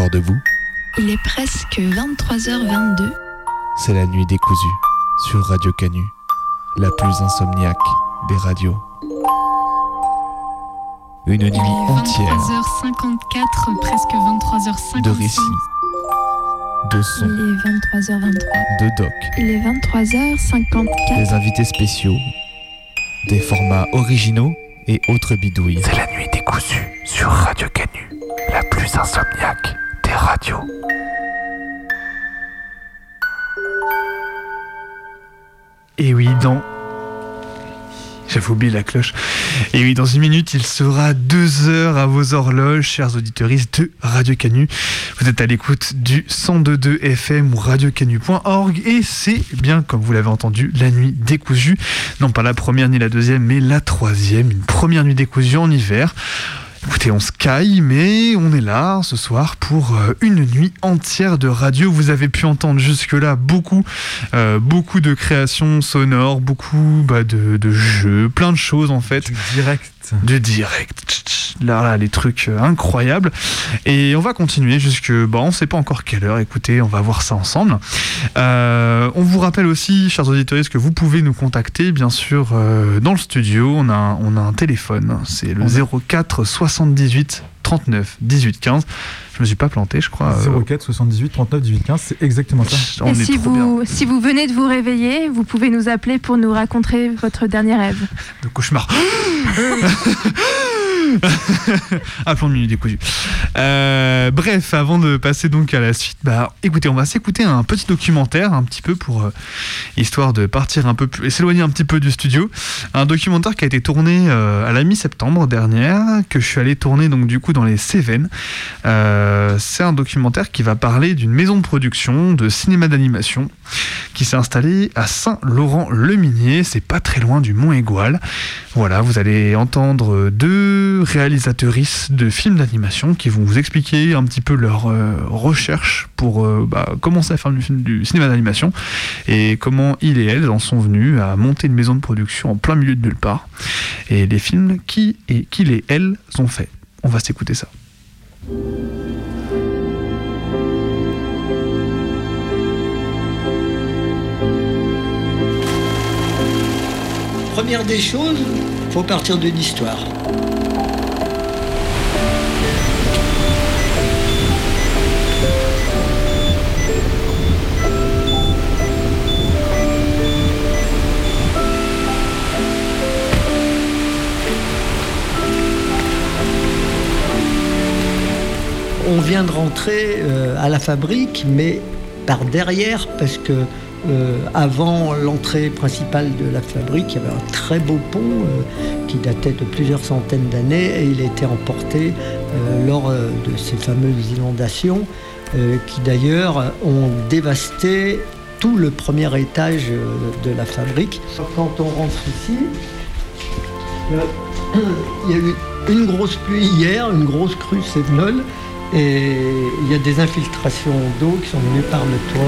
Encore debout Il est presque 23h22. C'est la nuit décousue sur Radio Canu, la plus insomniaque des radios. Une nuit entière 23h54, presque 23h55. de récits, de sons, Il est 23h23. de doc, Il est 23h54. des invités spéciaux, des formats originaux et autres bidouilles. C'est la nuit décousue sur Radio Canu, la plus insomniaque des radios. Et oui, dans. J'avais oublié la cloche. Et oui, dans une minute, il sera deux heures à vos horloges, chers auditeurs de Radio Canu. Vous êtes à l'écoute du 102.2 FM ou radiocanu.org et c'est bien, comme vous l'avez entendu, la nuit décousue. Non pas la première ni la deuxième, mais la troisième. Une première nuit décousue en hiver. Écoutez, on se caille, mais on est là ce soir pour euh, une nuit entière de radio. Vous avez pu entendre jusque-là beaucoup, euh, beaucoup de créations sonores, beaucoup bah, de, jeux, plein de choses en fait. Direct. Du direct. Là, là, les trucs euh, incroyables. Et on va continuer jusque, bon, on sait pas encore quelle heure. Écoutez, on va voir ça ensemble. Euh, on vous rappelle aussi, chers auditeurs, que vous pouvez nous contacter, bien sûr, euh, dans le studio. On a, un- on a un téléphone. C'est le 04 78 39 18 15. Je me suis pas planté, je crois. Euh, 04 78 39 18 15, c'est exactement ça. on Et est si trop bien. vous, si vous venez de vous réveiller, vous pouvez nous appeler pour nous raconter votre dernier rêve. de cauchemar. Appelons de minute décousu. Euh, bref, avant de passer donc à la suite, bah écoutez, on va s'écouter un petit documentaire, un petit peu pour euh, histoire de partir un peu plus, s'éloigner un petit peu du studio. Un documentaire qui a été tourné euh, à la mi-septembre dernière, que je suis allé tourner donc du coup dans les Cévennes. C'est un documentaire qui va parler d'une maison de production de cinéma d'animation qui s'est installée à Saint-Laurent-le-Minier. C'est pas très loin du Mont Égual. Voilà, vous allez entendre deux réalisatrices de films d'animation qui vont vous expliquer un petit peu leur euh, recherche pour euh, bah, commencer à faire du, cinéma d'animation et comment ils et elles en sont venus à monter une maison de production en plein milieu de nulle part et les films qui et qu'ils et elles ont fait. On va s'écouter ça. Première des choses, faut partir d'une histoire. On vient de rentrer euh, à la fabrique, mais par derrière, parce que euh, avant l'entrée principale de la fabrique, il y avait un très beau pont euh, qui datait de plusieurs centaines d'années et il a été emporté lors de ces fameuses inondations qui d'ailleurs ont dévasté tout le premier étage de la fabrique. Quand on rentre ici, il y a eu une grosse pluie hier, une grosse crue sévenole, et il y a des infiltrations d'eau qui sont venues par le toit.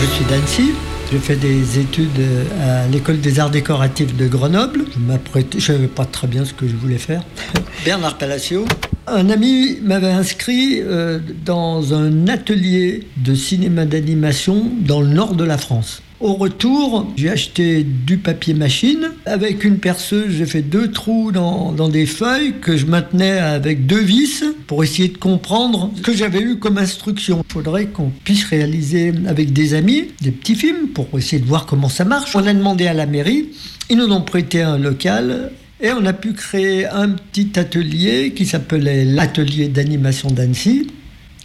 Je suis d'Annecy. J'ai fait des études à l'école des arts décoratifs de Grenoble. Je je savais pas très bien ce que je voulais faire. Bernard Palacio. Un ami m'avait inscrit euh, dans un atelier de cinéma d'animation dans le nord de la France. Au retour, j'ai acheté du papier machine. Avec une perceuse, j'ai fait deux trous dans, dans des feuilles que je maintenais avec deux vis pour essayer de comprendre ce que j'avais eu comme instruction. Il faudrait qu'on puisse réaliser avec des amis des petits films pour essayer de voir comment ça marche. On a demandé à la mairie, ils nous ont prêté un local et on a pu créer un petit atelier qui s'appelait l'atelier d'animation d'Annecy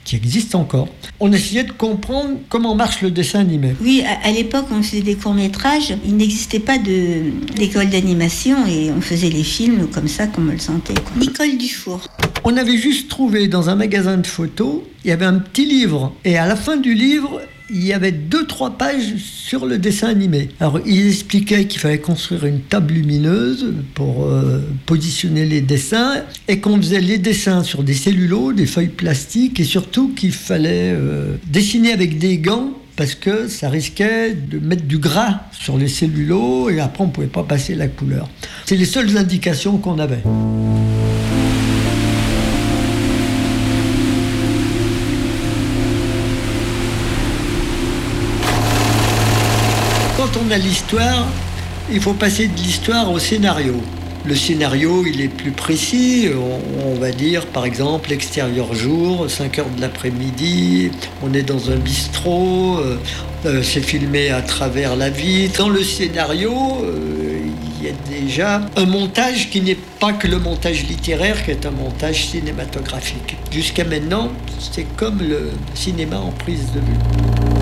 qui existe encore. On essayait de comprendre comment marche le dessin animé. Oui, à, à l'époque, on faisait des courts-métrages. Il n'existait pas d'école d'animation et on faisait les films comme ça, comme on le sentait. quoi. Nicole Dufour. On avait juste trouvé dans un magasin de photos, il y avait un petit livre. Et à la fin du livre, il y avait deux, trois pages sur le dessin animé. Alors, il expliquait qu'il fallait construire une table lumineuse pour euh, positionner les dessins et qu'on faisait les dessins sur des cellulos, des feuilles plastiques et surtout qu'il fallait euh, dessiner avec des gants parce que ça risquait de mettre du gras sur les cellulos et après on ne pouvait pas passer la couleur. C'est les seules indications qu'on avait. On a l'histoire, il faut passer de l'histoire au scénario. Le scénario, il est plus précis. On, va dire, par exemple, extérieur jour, 5 heures de l'après-midi, on est dans un bistrot, euh, euh, c'est filmé à travers la vitre. Dans le scénario, euh, il y a déjà un montage qui n'est pas que le montage littéraire, qui est un montage cinématographique. Jusqu'à maintenant, c'est comme le cinéma en prise de vue.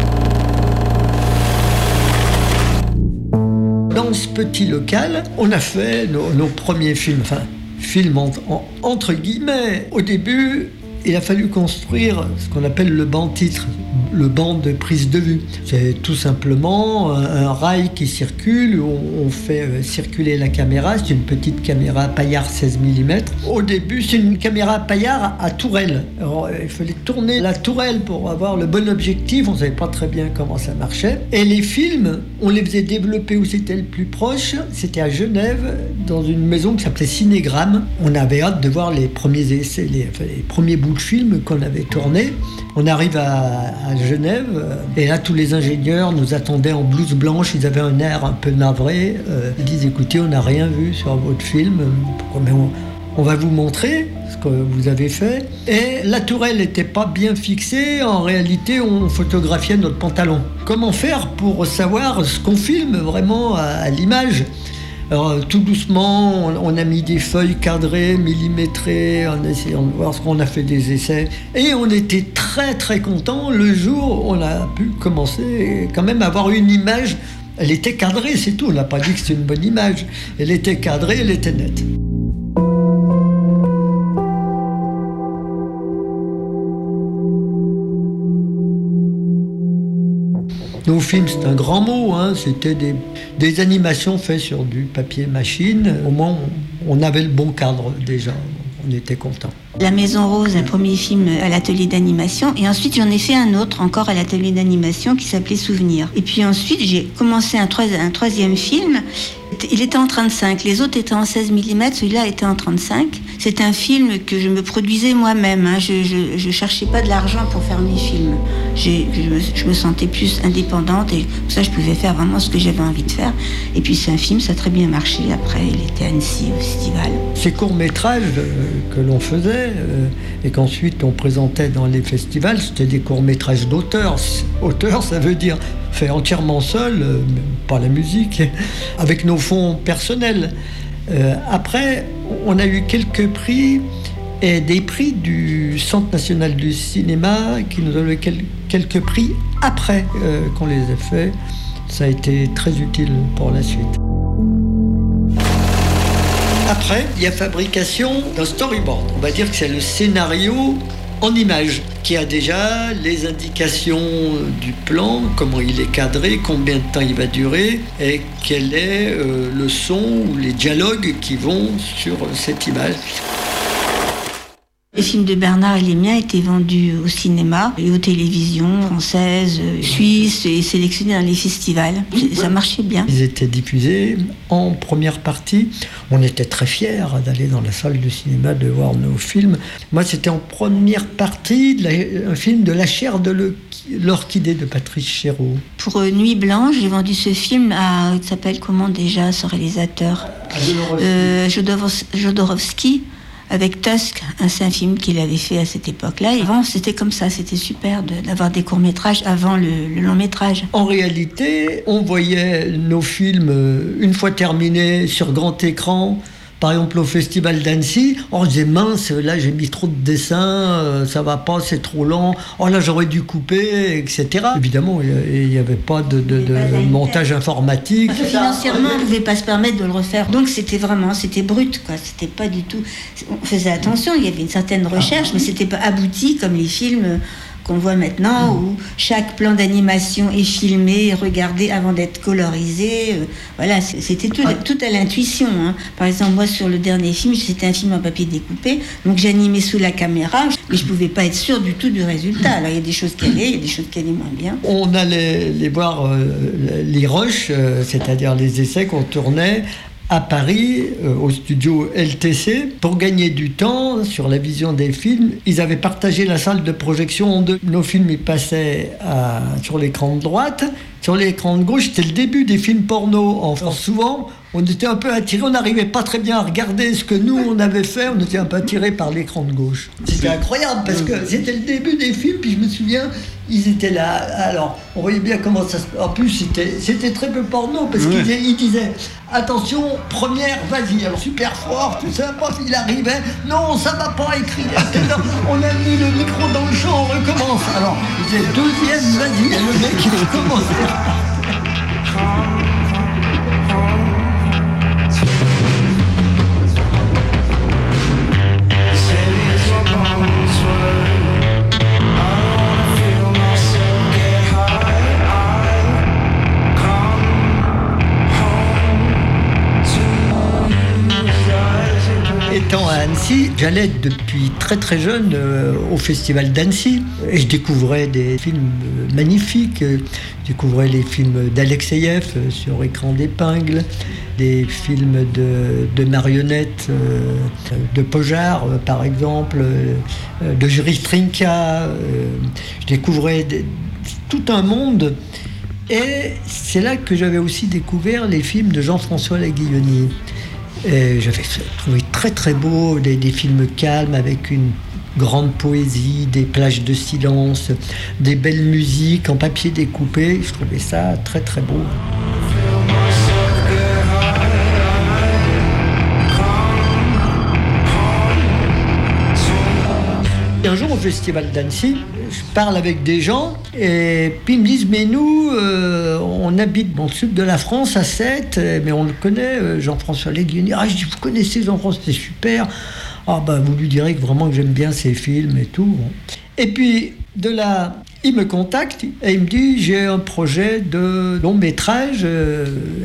Petit local, on a fait nos, premiers films, enfin, films en- en- entre guillemets. Au début, il a fallu construire ce qu'on appelle le banc-titre, le banc de prise de vue. C'est tout simplement un, un rail qui circule, où on, fait euh, circuler la caméra. C'est une petite caméra paillard 16 mm. Au début, c'est une caméra paillard à tourelle. Euh, il fallait tourner la tourelle pour avoir le bon objectif. On ne savait pas très bien comment ça marchait. Et les films, on les faisait développer où c'était le plus proche. C'était à Genève, dans une maison qui s'appelait Cinégramme. On avait hâte de voir les premiers essais, les, premiers bouts de films qu'on avait tournés. On arrive à, à Genève et là tous les ingénieurs nous attendaient en blouse blanche. Ils avaient un air un peu navré. Euh, ils disent écoutez, on n'a rien vu sur votre film. Mais on, va vous montrer ce que vous avez fait. Et la tourelle n'était pas bien fixée. En réalité, on photographiait notre pantalon. Comment faire pour savoir ce qu'on filme vraiment à l'image? Alors, euh, tout doucement, on, on a mis des feuilles cadrées, millimétrées, en essayant de voir ce qu'on a fait des essais. Et on était très très contents le jour où on a pu commencer quand même à avoir une image. Elle était cadrée, c'est tout. On n'a pas dit que c'était une bonne image. Elle était cadrée, elle était nette. Nos films, c'est un grand mot, hein. c'était des, animations faites sur du papier machine. Au moins, on, on avait le bon cadre déjà, on était contents. La Maison Rose, un premier film à l'atelier d'animation. Et ensuite, j'en ai fait un autre encore à l'atelier d'animation qui s'appelait Souvenir. Et puis ensuite, j'ai commencé un, troi- un troisième film. Il était en 35. Les autres étaient en 16 mm. Celui-là était en 35. C'est un film que je me produisais moi-même. hein. Je, je cherchais pas de l'argent pour faire mes films. Je, me- sentais plus indépendante et pour ça, je pouvais faire vraiment ce que j'avais envie de faire. Et puis, c'est un film, ça a très bien marché. Après, il était à Annecy au festival. Ces courts-métrages euh, que l'on faisait euh, et qu'ensuite on présentait dans les festivals, c'était des courts-métrages d'auteur. Auteur, ça veut dire fait entièrement seul, euh, par la musique, avec nos fonds personnels. Euh, après, on a eu quelques prix et des prix du Centre national du cinéma qui nous quel- quelques prix après qu'on les ait faits. Ça a été très utile pour la suite. Après, il y a fabrication d'un storyboard. On va dire que c'est le scénario en images qui a déjà les indications du plan, comment il est cadré, combien de temps il va durer et quel est euh, le son ou les dialogues qui vont sur cette image. Les films de Bernard et les miens étaient vendus au cinéma et aux télévisions françaises, suisses et sélectionnés dans les festivals. Ça marchait bien. Ils étaient diffusés en première partie. On était très fiers d'aller dans la salle de cinéma, de voir nos films. Moi, c'était en première partie de la- un film de La chair de l'O- l'orchidée de Patrice Chéreau. Pour euh, Nuit Blanche, j'ai vendu ce film à, il s'appelle comment déjà ce réalisateur? Euh, Jodorowsky, Jodorowsky, avec Tusk. hein, C'est un film qu'il avait fait à cette époque-là. Avant, c'était comme ça, c'était super d'avoir des courts-métrages avant le, le long-métrage. En réalité, on voyait nos films euh, une fois terminés sur grand écran. Par exemple, au Festival d'Annecy, on disait mince, là j'ai mis trop de dessins, euh, ça va pas, c'est trop lent. Oh là j'aurais dû couper, etc. Évidemment, il n'y avait pas de, de- de montage informatique. Financièrement, on ne pouvait pas se permettre de le refaire. Donc c'était vraiment, c'était brut, quoi. C'était pas du tout. On faisait attention, il y avait une certaine recherche, mais c'était pas abouti comme les films qu'on voit maintenant, où chaque plan d'animation est filmé regardé avant d'être colorisé. Euh, Voilà, c'était tout, tout à l'intuition. hein. Par exemple, moi, sur le dernier film, c'était un film en papier découpé, donc j'animais sous la caméra, mais je pouvais pas être sûre du tout du résultat. Alors, il y a des choses qui allaient, il y a des choses qui allaient moins bien. On allait les voir euh, les rushs, euh, c'est-à-dire les essais qu'on tournait à Paris, euh, au studio LTC, pour gagner du temps sur la vision des films. Ils avaient partagé la salle de projection en deux. Nos films, ils passaient à- sur l'écran de droite. Sur l'écran de gauche, c'était le début des films porno en. Souvent, on était un peu attiré, on n'arrivait pas très bien à regarder ce que nous, on avait fait, on était un peu attiré par l'écran de gauche. C'était incroyable parce que c'était le début des films, puis je me souviens, ils étaient là. Alors, on voyait bien comment ça se. En plus, c'était, c'était très peu porno parce Ouais. qu'ils disaient, ils disaient attention, première, vas-y. Alors, super fort, tout ça, il arrivait. Non, ça va pas écrire. On a mis le micro dans le champ, on recommence. Alors, il disait deuxième, vas-y. Le mec, il recommençait. À Annecy, j'allais depuis très très jeune euh, au festival d'Annecy et je découvrais des films euh, magnifiques. Je découvrais les films d'Alexeyev euh, sur écran d'épingle, des films de, marionnettes de Pojar euh, par exemple, de Juris Trinka. euh, je découvrais tout un monde. Et c'est là que j'avais aussi découvert les films de Jean-François Laguilloni. J'avais trouvé très très beau des, des films calmes avec une grande poésie, des plages de silence, des belles musiques en papier découpé. Je trouvais ça très très beau. Un jour au festival d'Annecy, je parle avec des gens et puis ils me disent mais nous euh, on habite dans le sud de la France à Sète euh, mais on le connaît euh, Jean-François Léguioni. Ah je dis vous connaissez Jean-François c'est super. Ah bah vous lui direz que vraiment que j'aime bien ses films et tout. Et puis de là il me contacte et il me dit j'ai un projet de long métrage.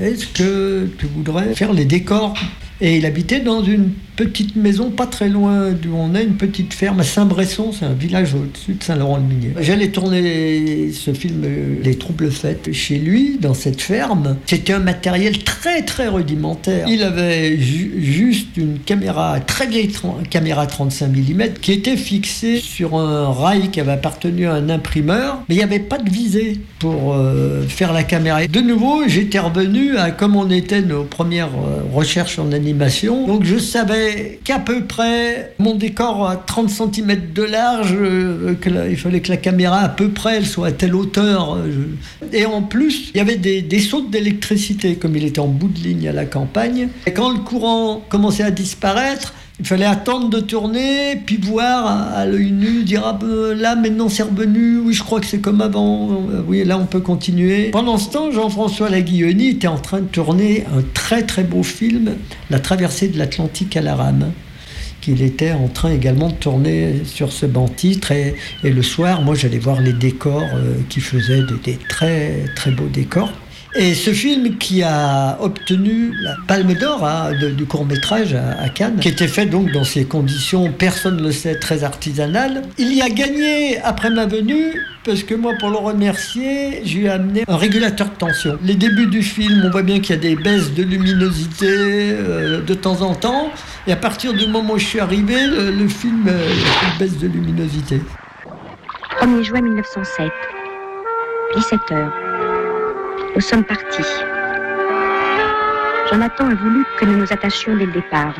Est-ce que tu voudrais faire les décors? Et il habitait dans une petite maison pas très loin d'où on est, une petite ferme à Saint-Bresson, c'est un village au-dessus de Saint-Laurent-le-Minier. J'allais tourner ce film euh, Les Troubles Faites chez lui, dans cette ferme. C'était un matériel très très rudimentaire. Il avait ju- juste une caméra, très vieille caméra 35 mm, qui était fixée sur un rail qui avait appartenu à un imprimeur, mais il n'y avait pas de visée pour euh, faire la caméra. De nouveau, j'étais revenu à comme on était nos premières euh, recherches en animation. Donc je savais qu'à peu près mon décor à 30 cm de large, euh, il fallait que la caméra à peu près soit à telle hauteur. euh, Et en plus, il y avait des, des sautes d'électricité, comme il était en bout de ligne à la campagne. Et quand le courant commençait à disparaître, il fallait attendre de tourner, puis voir à, l'œil nu, dire ah ben, là maintenant c'est revenu, oui je crois que c'est comme avant, Euh, oui là on peut continuer. Pendant ce temps, Jean-François Laguilloni était en train de tourner un très très beau film, La traversée de l'Atlantique à la rame qu'il était en train également de tourner sur ce banc titre et, le soir moi j'allais voir les décors euh, qui faisaient des très très beaux décors et ce film qui a obtenu la Palme d'Or hein, du court métrage à, Cannes, qui était fait donc dans ces conditions, personne ne le sait, très artisanales, il y a gagné après ma venue, parce que moi pour le remercier, je lui ai amené un régulateur de tension. Les débuts du film, on voit bien qu'il y a des baisses de luminosité euh, de temps en temps, et à partir du moment où je suis arrivé, le, film euh, une baisse de luminosité. 1er juin 1907, 17 heures. Nous sommes partis. Jonathan a voulu que nous nous attachions dès le départ.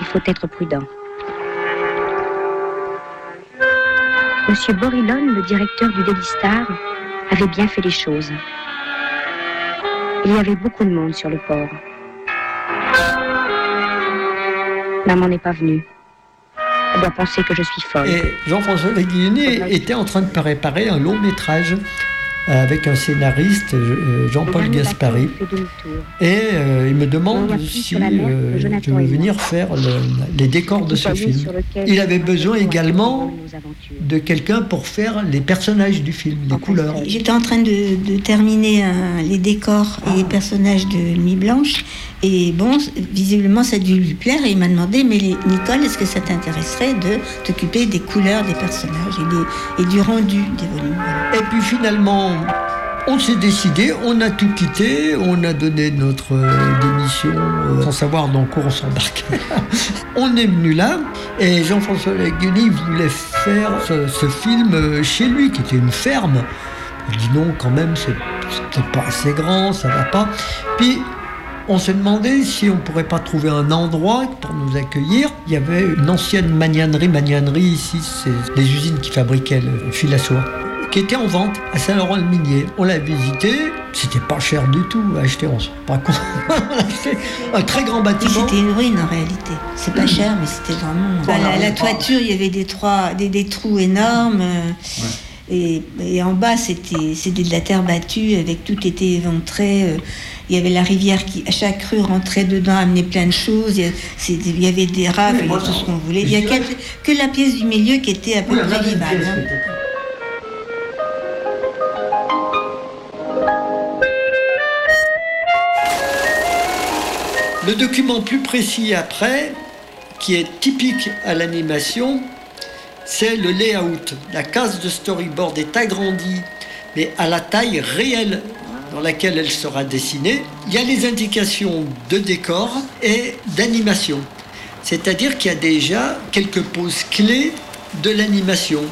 Il faut être prudent. Monsieur Borilon, le directeur du Daily avait bien fait les choses. Il y avait beaucoup de monde sur le port. Maman n'est pas venue. Elle doit penser que je suis folle. Et Jean-François Laguilloni était en train de préparer un long métrage avec un scénariste, euh, Jean-Paul Gaspari. Et euh, il me demande si euh, je veux venir faire le- les décors de ce film. Il avait besoin également de quelqu'un pour faire les personnages du film, les couleurs. J'étais en train de, de terminer les décors et les personnages de Nuit Blanche. Et bon, visiblement, ça a dû lui plaire. Et il m'a demandé, mais les- Nicole, est-ce que ça t'intéresserait de t'occuper des couleurs des personnages et, des- et du rendu des volumes? Voilà. Et puis finalement, on s'est décidé, on a tout quitté, on a donné notre euh, démission euh, sans savoir dans quoi on s'embarquait. on est venu là et Jean-François Lagueni voulait faire ce, ce film euh, chez lui, qui était une ferme. Je dis non, quand même, c'est pas assez grand, ça va pas. Puis on s'est demandé si on pourrait pas trouver un endroit pour nous accueillir. Il y avait une ancienne magnanerie, magnanerie ici, c'est les usines qui fabriquaient le fil à soie, qui était en vente à Saint-Laurent-le-Minier. On l'a visité, c'était pas cher du tout à acheter, on se rend pas compte. on a acheté un très grand bâtiment. c'était une ruine en réalité. C'est pas cher, mais c'était vraiment. Bon, la, toiture, il y avait des, trois, des, des trous énormes. euh, Et, et en bas, c'était c'était de la terre battue, avec tout était éventré. euh, Il y avait la rivière qui, à chaque rue, rentrait dedans, amenait plein de choses. Il y, a- c'était- il y avait des rafles, il y avait tout ce qu'on voulait. Il y a que, que la pièce du milieu qui était à peu Oui, près vivable. hein. Le document plus précis après, qui est typique à l'animation, c'est le layout. La case de storyboard est agrandie, mais à la taille réelle dans laquelle elle sera dessinée. Il y a les indications de décor et d'animation. C'est-à-dire qu'il y a déjà quelques poses clés de l'animation.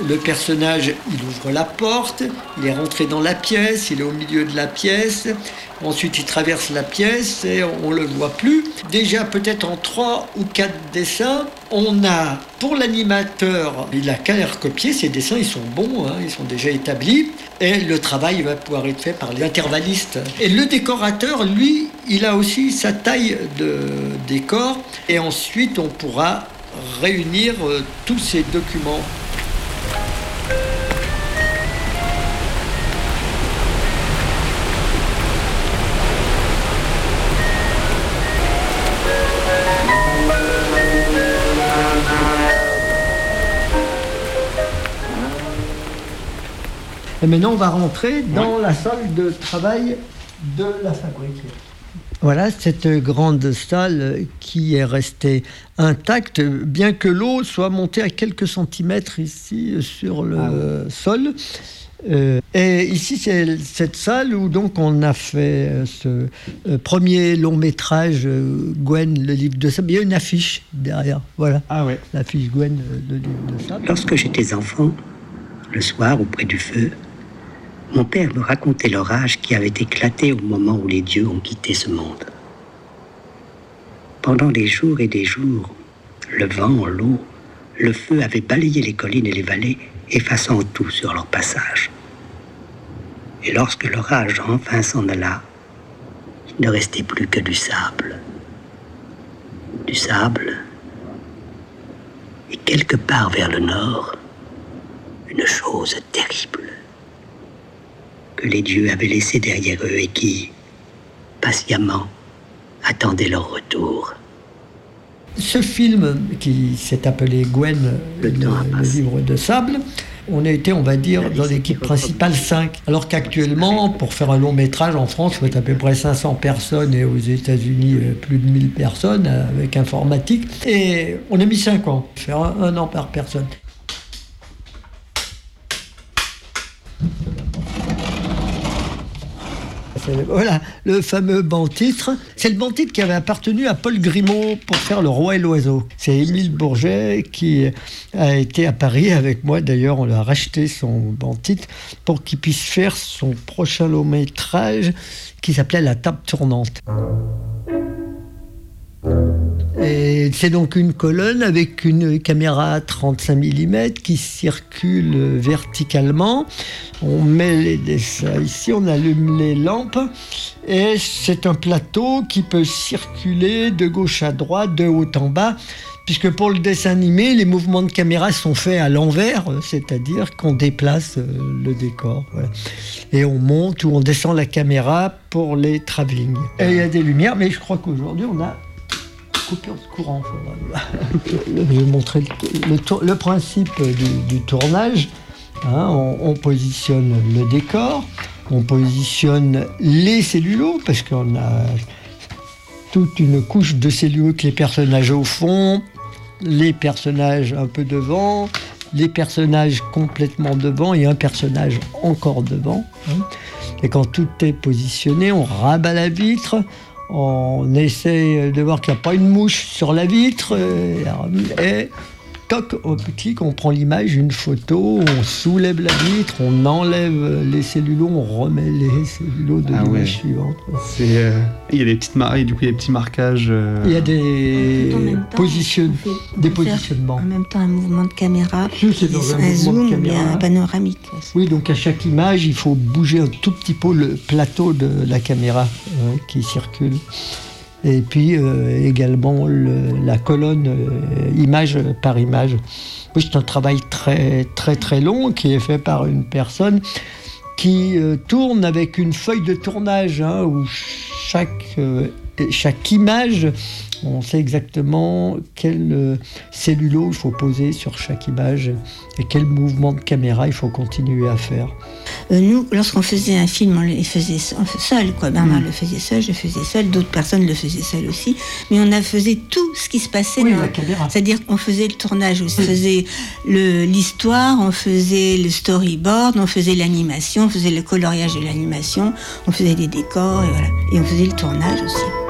Le personnage, il ouvre la porte, il est rentré dans la pièce, il est au milieu de la pièce, ensuite il traverse la pièce et on ne le voit plus. Déjà peut-être en trois ou quatre dessins, on a pour l'animateur, il a qu'à les recopier, ces dessins ils sont bons, hein, ils sont déjà établis, et le travail va pouvoir être fait par les intervallistes. Et le décorateur, lui, il a aussi sa taille de décor, et ensuite on pourra réunir euh, tous ces documents. Et maintenant, on va rentrer dans la salle de travail de la fabrique. Voilà cette grande salle qui est restée intacte, bien que l'eau soit montée à quelques centimètres ici sur le sol. Euh, et ici, c'est cette salle où donc on a fait euh, ce euh, premier long métrage Gwen, le livre de sable. Il y a une affiche derrière, voilà. Ah ouais. L'affiche Gwen, le livre de sable. Lorsque j'étais enfant, le soir auprès du feu, mon père me racontait l'orage qui avait éclaté au moment où les dieux ont quitté ce monde. Pendant des jours et des jours, le vent, l'eau, le feu avaient balayé les collines et les vallées, effaçant tout sur leur passage. Et lorsque l'orage enfin s'en alla, il ne restait plus que du sable. Du sable, et quelque part vers le nord, une chose terrible que les dieux avaient laissée derrière eux et qui, patiemment, attendait leur retour. Ce film qui s'est appelé Gwen, le, le livre de sable, on a été, on va dire, dans l'équipe principale 5. Alors qu'actuellement, pour faire un long métrage en France, il faut être à peu près 500 personnes et aux États-Unis, euh, plus de 1000 personnes euh, avec informatique. Et on a mis 5 ans, faire un, un an par personne. Voilà, le fameux banc-titre. C'est le banc-titre qui avait appartenu à Paul Grimaud pour faire Le Roi et l'Oiseau. C'est Émile Bourget qui a été à Paris avec moi. D'ailleurs, on a racheté son banc-titre pour qu'il puisse faire son prochain long métrage qui s'appelait La table tournante. C'est donc une colonne avec une caméra 35 mm qui circule verticalement. On met les dessins ici, on allume les lampes et c'est un plateau qui peut circuler de gauche à droite, de haut en bas. Puisque pour le dessin animé, les mouvements de caméra sont faits à l'envers, c'est-à-dire qu'on déplace euh, le décor. Et on monte ou on descend la caméra pour les travelling. Et il y a des lumières, mais je crois qu'aujourd'hui, on a coupure de courant. Je vais montrer le, principe du, tournage. Hein, on, on positionne le décor, on positionne les cellulos, parce qu'on a toute une couche de cellulos avec les personnages au fond, les personnages un peu devant, les personnages complètement devant et un personnage encore devant. hein. Et quand tout est positionné, on rabat la vitre, on essaie de voir qu'il n'y a pas une mouche sur la vitre, euh, toc, on clique, on prend l'image, une photo, on soulève la vitre, on enlève les cellulos, on remet les cellulos de Ah l'image ouais. suivante. C'est, euh, Il y a des petites mar- et du coup, il y a des petits marquages. euh, Il y a des, En même temps, positionne- on fait- des on positionnements. En même temps, un mouvement de caméra, c'est dans de caméra. un panoramique. Oui, donc à chaque image, il faut bouger un tout petit peu le plateau de la caméra euh, qui circule. Et puis euh, également le- la colonne euh, image par image. C'est un travail très très très long qui est fait par une personne qui euh, tourne avec une feuille de tournage hein, où chaque, chaque image, on sait exactement quel euh, cellulo il faut poser sur chaque image et quel mouvement de caméra il faut continuer à faire. Euh, nous, lorsqu'on faisait un film, on le faisait se- seul. Quoi. Bernard Mm. le faisait seul, je faisais seul, d'autres personnes le faisaient seul aussi. Mais on a faisait tout ce qui se passait. Oui, dans- la caméra. C'est-à-dire qu'on faisait le tournage, on faisait l'histoire, on faisait le storyboard, on faisait l'animation, on faisait le coloriage de l'animation, on faisait les décors et voilà. Et on faisait le tournage aussi.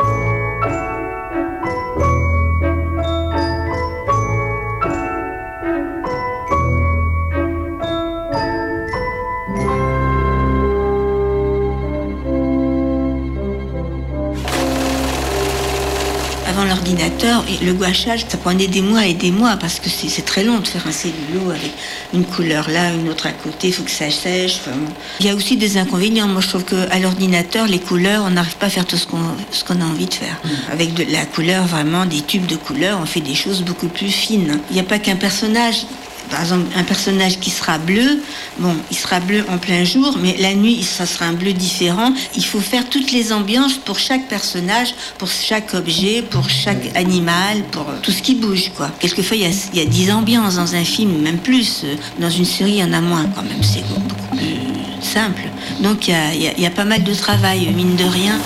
Et le gouachage, ça prenait des mois et des mois parce que c'est très long de faire un cellulo avec une couleur là, une autre à côté, il faut que ça sèche. enfin bon. Il y a aussi des inconvénients. Moi, je trouve qu'à l'ordinateur, les couleurs, on n'arrive pas à faire tout ce qu'on a envie de faire. Avec de la couleur, vraiment, des tubes de couleurs, on fait des choses beaucoup plus fines. Il n'y a pas qu'un personnage. Par exemple, un personnage qui sera bleu, bon, il sera bleu en plein jour, mais la nuit, ça sera un bleu différent. Il faut faire toutes les ambiances pour chaque personnage, pour chaque objet, pour chaque animal, pour tout ce qui bouge, quoi. Quelquefois, il y a, il y a 10 ambiances dans un film, même plus. Dans une série, il y en a moins, quand même. C'est beaucoup plus simple. Donc, il y a pas mal de travail, mine de rien.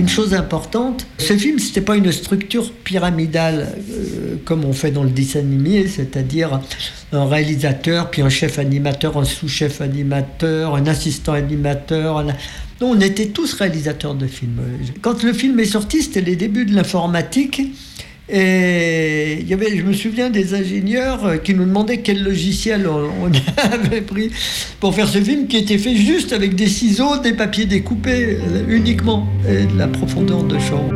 Une chose importante, ce film, c'était pas une structure pyramidale euh, comme on fait dans le dessin animé, c'est-à-dire un réalisateur, puis un chef animateur, un sous-chef animateur, un assistant animateur. un- on était tous réalisateurs de films. Quand le film est sorti, c'était les débuts de l'informatique. Et il y avait, je me souviens des ingénieurs euh, qui nous demandaient quel logiciel on, avait pris pour faire ce film qui était fait juste avec des ciseaux, des papiers découpés euh, uniquement et de la profondeur de champ.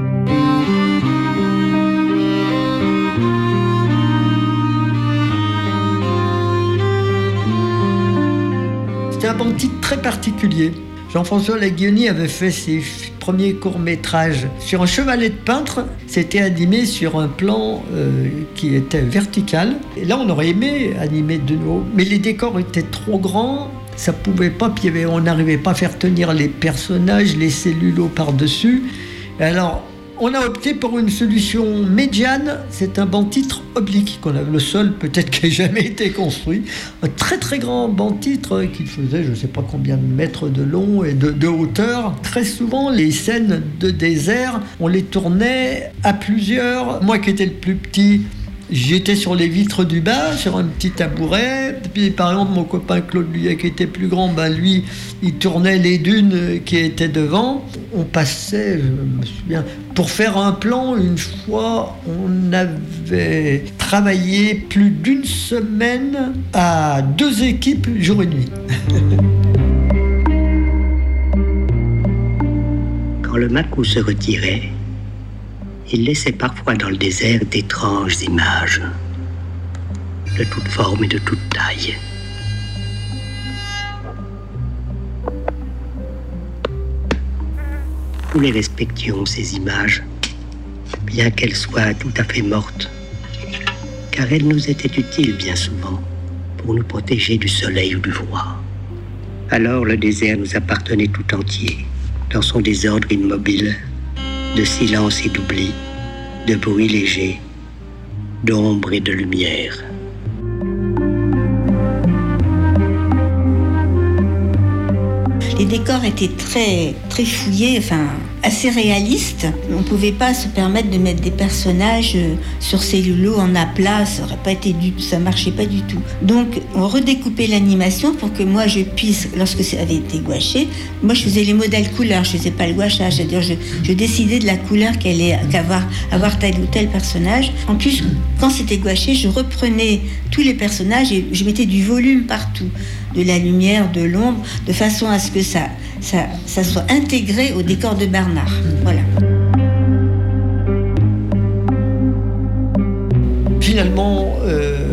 C'était un bon titre très particulier. Jean-François Laguioni avait fait ses premiers courts-métrages sur un chevalet de peintre. C'était animé sur un plan euh, qui était vertical. Et là, on aurait aimé animer de nouveau. Mais les décors étaient trop grands. Ça pouvait pas, on n'arrivait pas à faire tenir les personnages, les cellulos par-dessus. Alors, on a opté pour une solution médiane. C'est un banc titre oblique qu'on a le seul peut-être qui ait jamais été construit. Un très très grand banc titre qui faisait je ne sais pas combien de mètres de long et de, de hauteur. Très souvent, les scènes de désert, on les tournait à plusieurs. Moi qui étais le plus petit, J'étais sur les vitres du bas, sur un petit tabouret. Puis, par exemple, mon copain Claude Luyet, qui était plus grand, ben, lui, il tournait les dunes qui étaient devant. On passait, je me souviens, pour faire un plan, une fois, on avait travaillé plus d'une semaine à deux équipes, jour et nuit. Quand le Macou se retirait, il laissait parfois dans le désert d'étranges images, de toutes formes et de toutes tailles. Nous les respections, ces images, bien qu'elles soient tout à fait mortes, car elles nous étaient utiles bien souvent pour nous protéger du soleil ou du froid. Alors le désert nous appartenait tout entier, dans son désordre immobile, de silence et d'oubli, de bruit léger, d'ombre et de lumière. Les décors étaient très, très fouillés, enfin assez réalistes. On ne pouvait pas se permettre de mettre des personnages euh, sur cellulo en aplat, ça aurait pas été du, ça marchait pas du tout. Donc on redécoupait l'animation pour que moi je puisse, lorsque ça avait été gouaché, moi je faisais les modèles couleurs, je faisais pas le gouachage, c'est-à-dire je, décidais de la couleur qu'allait qu'avoir avoir tel ou tel personnage. En plus, quand c'était gouaché, je reprenais tous les personnages et je mettais du volume partout, de la lumière, de l'ombre, de façon à ce que ça, ça, soit intégré au décor de Voilà. Finalement, euh,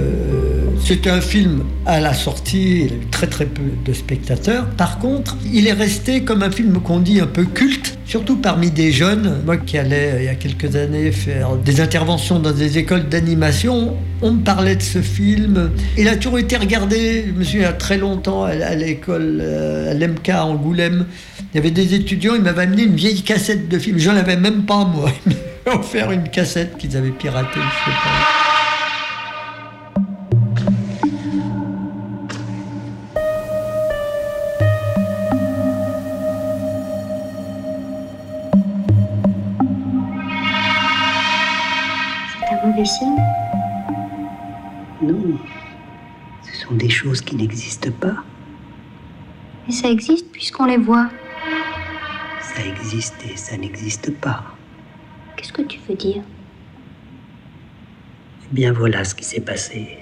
c'était un film à la sortie, il a eu très très peu de spectateurs. Par contre, il est resté comme un film qu'on dit un peu culte, surtout parmi des jeunes. Moi qui allais il y a quelques années faire des interventions dans des écoles d'animation, on me parlait de ce film. Il a toujours été regardé, je me souviens, il y a très longtemps à l'école, euh, à l'MK à Angoulême. Il y avait des étudiants, ils m'avaient amené une vieille cassette de film. J'en avais même pas, moi. Ils m'avaient offert une cassette qu'ils avaient piratée, je sais pas. Non. Ce sont des choses qui n'existent pas. Mais ça existe puisqu'on les voit. Ça existe et ça n'existe pas. Qu'est-ce que tu veux dire? Eh bien voilà ce qui s'est passé.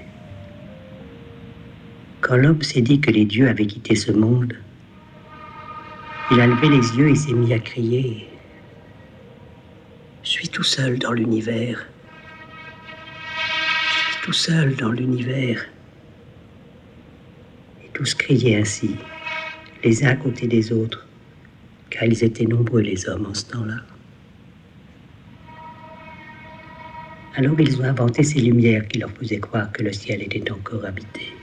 Quand l'homme s'est dit que les dieux avaient quitté ce monde, il a levé les yeux et s'est mis à crier. Je suis tout seul dans l'univers. Tout dans l'univers. Et tous criaient ainsi, les uns à côté des autres, car ils étaient nombreux les hommes en ce temps-là. Alors ils ont inventé ces lumières qui leur faisaient croire que le ciel était encore habité.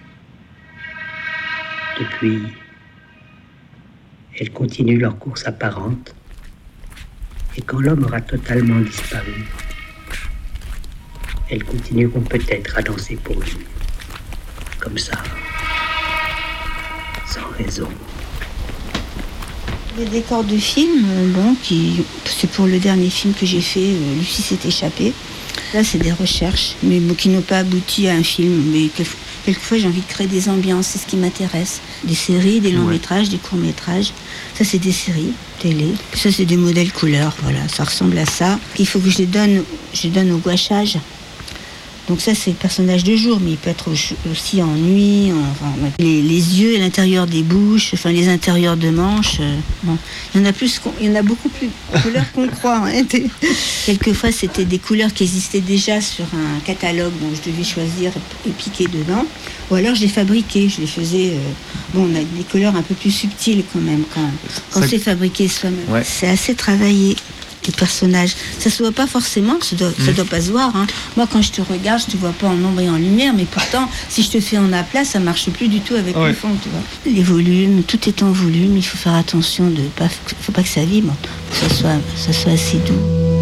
Depuis, elles continuent leur course apparente, et quand l'homme aura totalement disparu, elles continueront peut-être à danser pour lui, comme ça, sans raison. Les décors de film, euh, bon, qui, c'est pour le dernier film que j'ai fait, euh, Lucie s'est échappée. Là, c'est des recherches, mais bon, qui n'ont pas abouti à un film. Mais quel- quelquefois, j'ai envie de créer des ambiances, c'est ce qui m'intéresse. Des séries, des longs Ouais. métrages, des courts métrages. Ça, c'est des séries télé. Ça, c'est des modèles couleurs. Voilà, ça ressemble à ça. Il faut que je les donne, je les donne au gouachage. Donc ça, c'est le personnage de jour, mais il peut être au- aussi en nuit, en- enfin, les, les yeux, l'intérieur des bouches, enfin les intérieurs de manches. euh, bon. Il y en a plus, il y en a beaucoup plus de couleurs qu'on croit. hein. Quelquefois, c'était des couleurs qui existaient déjà sur un catalogue, donc je devais choisir et piquer dedans. Ou alors, je les fabriquais, je les faisais. euh, bon, on a des couleurs un peu plus subtiles quand même quand, quand Ça- c'est fabriqué soi-même. Ouais. C'est assez travaillé personnages. Ça se voit pas forcément, ça doit, ça Mm. doit pas se voir. hein. Moi, quand je te regarde, je te vois pas en ombre et en lumière, mais pourtant, si je te fais en aplat, ça marche plus du tout avec Ouais. le fond, tu vois. Les volumes, tout est en volume, il faut faire attention de pas, faut pas que ça vibre, que ça soit, ça soit assez doux.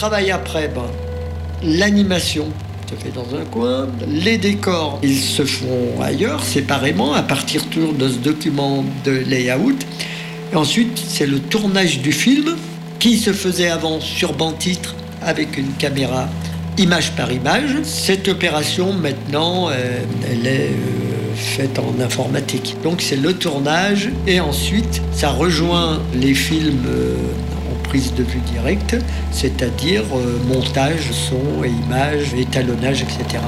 Le, le travail après, ben, l'animation se fait dans un coin, les décors, ils se font ailleurs, séparément, à partir toujours de ce document de layout. Et ensuite, c'est le tournage du film qui se faisait avant sur banc titre avec une caméra image par image. Cette opération, maintenant, euh, elle est euh, faite en informatique. Donc c'est le tournage et ensuite, ça rejoint les films euh, prise de vue directe, c'est-à-dire euh, montage, son et image, étalonnage, etc.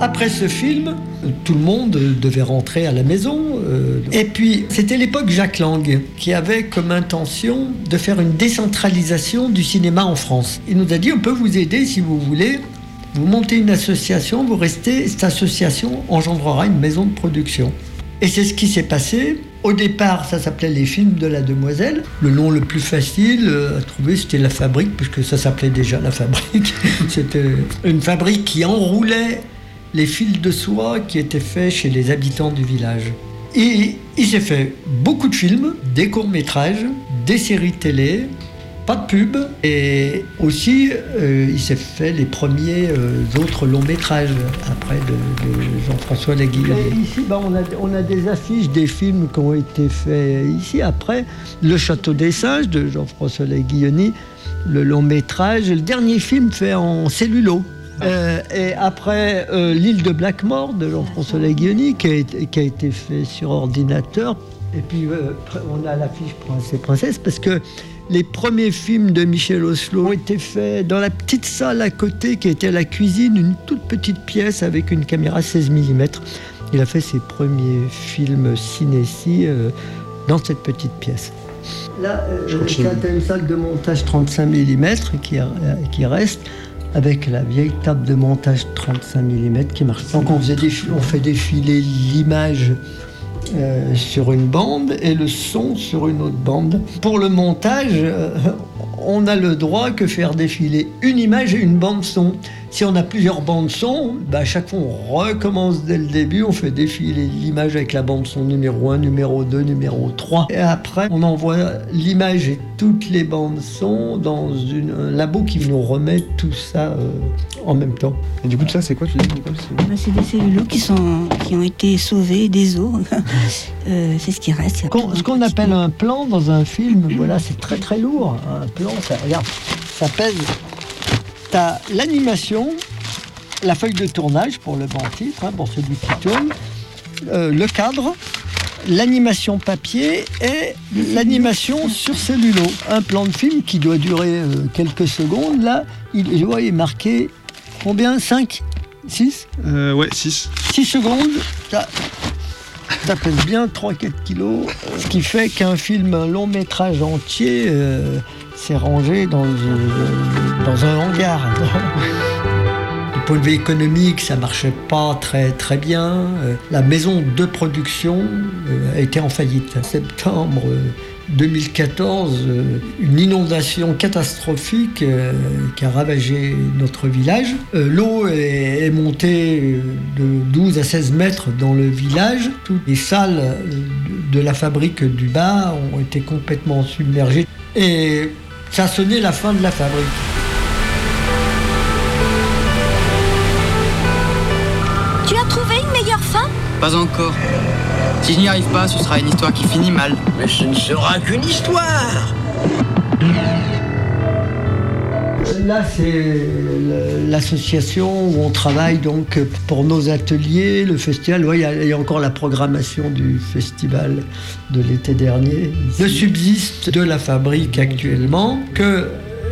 Après ce film, tout le monde devait rentrer à la maison. euh, Et puis, c'était l'époque Jacques Lang, qui avait comme intention de faire une décentralisation du cinéma en France. Il nous a dit, on peut vous aider si vous voulez. Vous montez une association, vous restez, cette association engendrera une maison de production. Et c'est ce qui s'est passé. Au départ, ça s'appelait Les Films de la Demoiselle. Le nom le plus facile euh, à trouver, c'était La Fabrique, puisque ça s'appelait déjà La Fabrique. c'était une fabrique qui enroulait les fils de soie qui étaient faits chez les habitants du village. Et il s'est fait beaucoup de films, des courts-métrages, des séries télé, pas de pub, et aussi euh, il s'est fait les premiers euh, autres longs-métrages après de, de Jean-François Laguillon. Ici, bah, on, a, on a des affiches des films qui ont été faits ici. Après, Le Château des Singes de Jean-François Laguilloni, le long-métrage, le dernier film fait en cellulo. Euh, et après euh, L'île de Blackmore de Jean-François Laguioni qui, a été- qui a été fait sur ordinateur. Et puis euh, on a l'affiche Prince et Princesse parce que les premiers films de Michel Oslo ont été faits dans la petite salle à côté qui était la cuisine, une toute petite pièce avec une caméra 16 mm. Il a fait ses premiers films cinéci euh, dans cette petite pièce. Là, euh, c'est une salle de montage 35 mm qui, euh, qui reste avec la vieille table de montage 35 mm qui marche. Donc on, faisait on fait défiler l'image euh, sur une bande et le son sur une autre bande. Pour le montage, euh, on a le droit que faire défiler une image et une bande son. Si on a plusieurs bandes son, bah, à chaque fois on recommence dès le début, on fait défiler l'image avec la bande son numéro 1, numéro 2, numéro 3. Et après, on envoie l'image et toutes les bandes son dans une, un labo qui nous remet tout ça euh, en même temps. Et du coup, ça, c'est quoi, tu dis, Nicole Bah, c'est des cellulos qui, sont, qui ont été sauvés des eaux. Euh, c'est ce qui reste. Ce qu'on appelle un plan dans un film, voilà, c'est très très lourd. Un plan, ça, regarde, ça pèse. L'animation, la feuille de tournage pour le bon titre, hein, pour celui qui tourne, euh, le cadre, l'animation papier et l'animation sur cellulo. Un plan de film qui doit durer euh, quelques secondes. Là, il, je vois, il est marqué combien? 5 6 Euh, ouais, 6. 6 secondes, ça, ça pèse bien 3-4 kilos, ce qui fait qu'un film, un long métrage entier, euh, s'est rangé dans, un hangar. Du point de vue économique, ça marchait pas très très bien. Euh, La maison de production euh, a été en faillite. En septembre euh, 2014, euh, une inondation catastrophique qui a ravagé notre village. L'eau est, montée de 12 à 16 mètres dans le village. Toutes les salles de la fabrique du bas ont été complètement submergées. Et ça sonné la fin de la fabrique. Tu as trouvé une meilleure fin? Pas encore. Si je n'y arrive pas, ce sera une histoire qui finit mal. Mais ce ne sera qu'une histoire Là, c'est l'association où on travaille donc pour nos ateliers, le festival. Oui, il y, a- y a encore la programmation du festival de l'été dernier. Ne subsiste de la fabrique actuellement que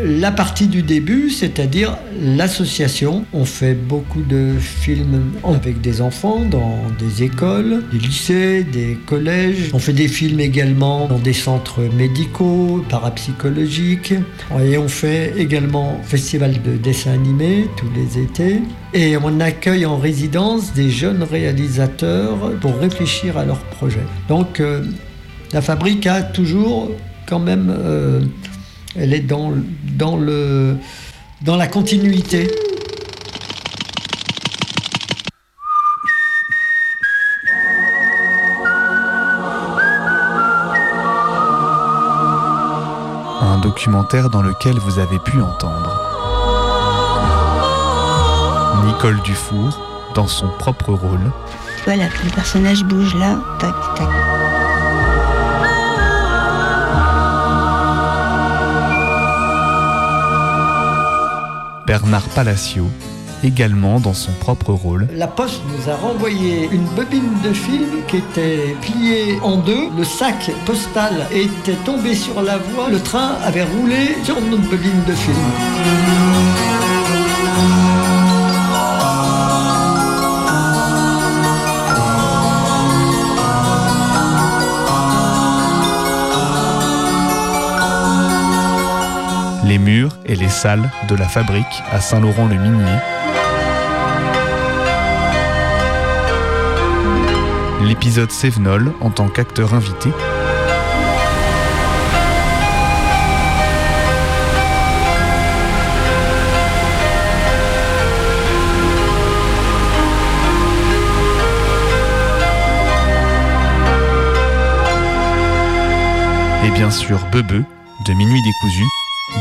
la partie du début, c'est-à-dire l'association. On fait beaucoup de films avec des enfants dans des écoles, des lycées, des collèges. On fait des films également dans des centres médicaux, parapsychologiques. Et on fait également festival de dessin animé tous les étés. Et on accueille en résidence des jeunes réalisateurs pour réfléchir à leurs projets. Donc euh, la fabrique a toujours quand même... euh, elle est dans, dans, le, dans la continuité. Un documentaire dans lequel vous avez pu entendre Nicole Dufour dans son propre rôle, Voilà, le personnage bouge là, tac, tac. Bernard Palacio également dans son propre rôle. La poste nous a renvoyé une bobine de film qui était pliée en deux. Le sac postal était tombé sur la voie. Le train avait roulé sur notre bobine de film. Les murs et les salles de la fabrique à Saint-Laurent-le-Minier. L'épisode Sévenol en tant qu'acteur invité. Et bien sûr Bebe de Minuit décousu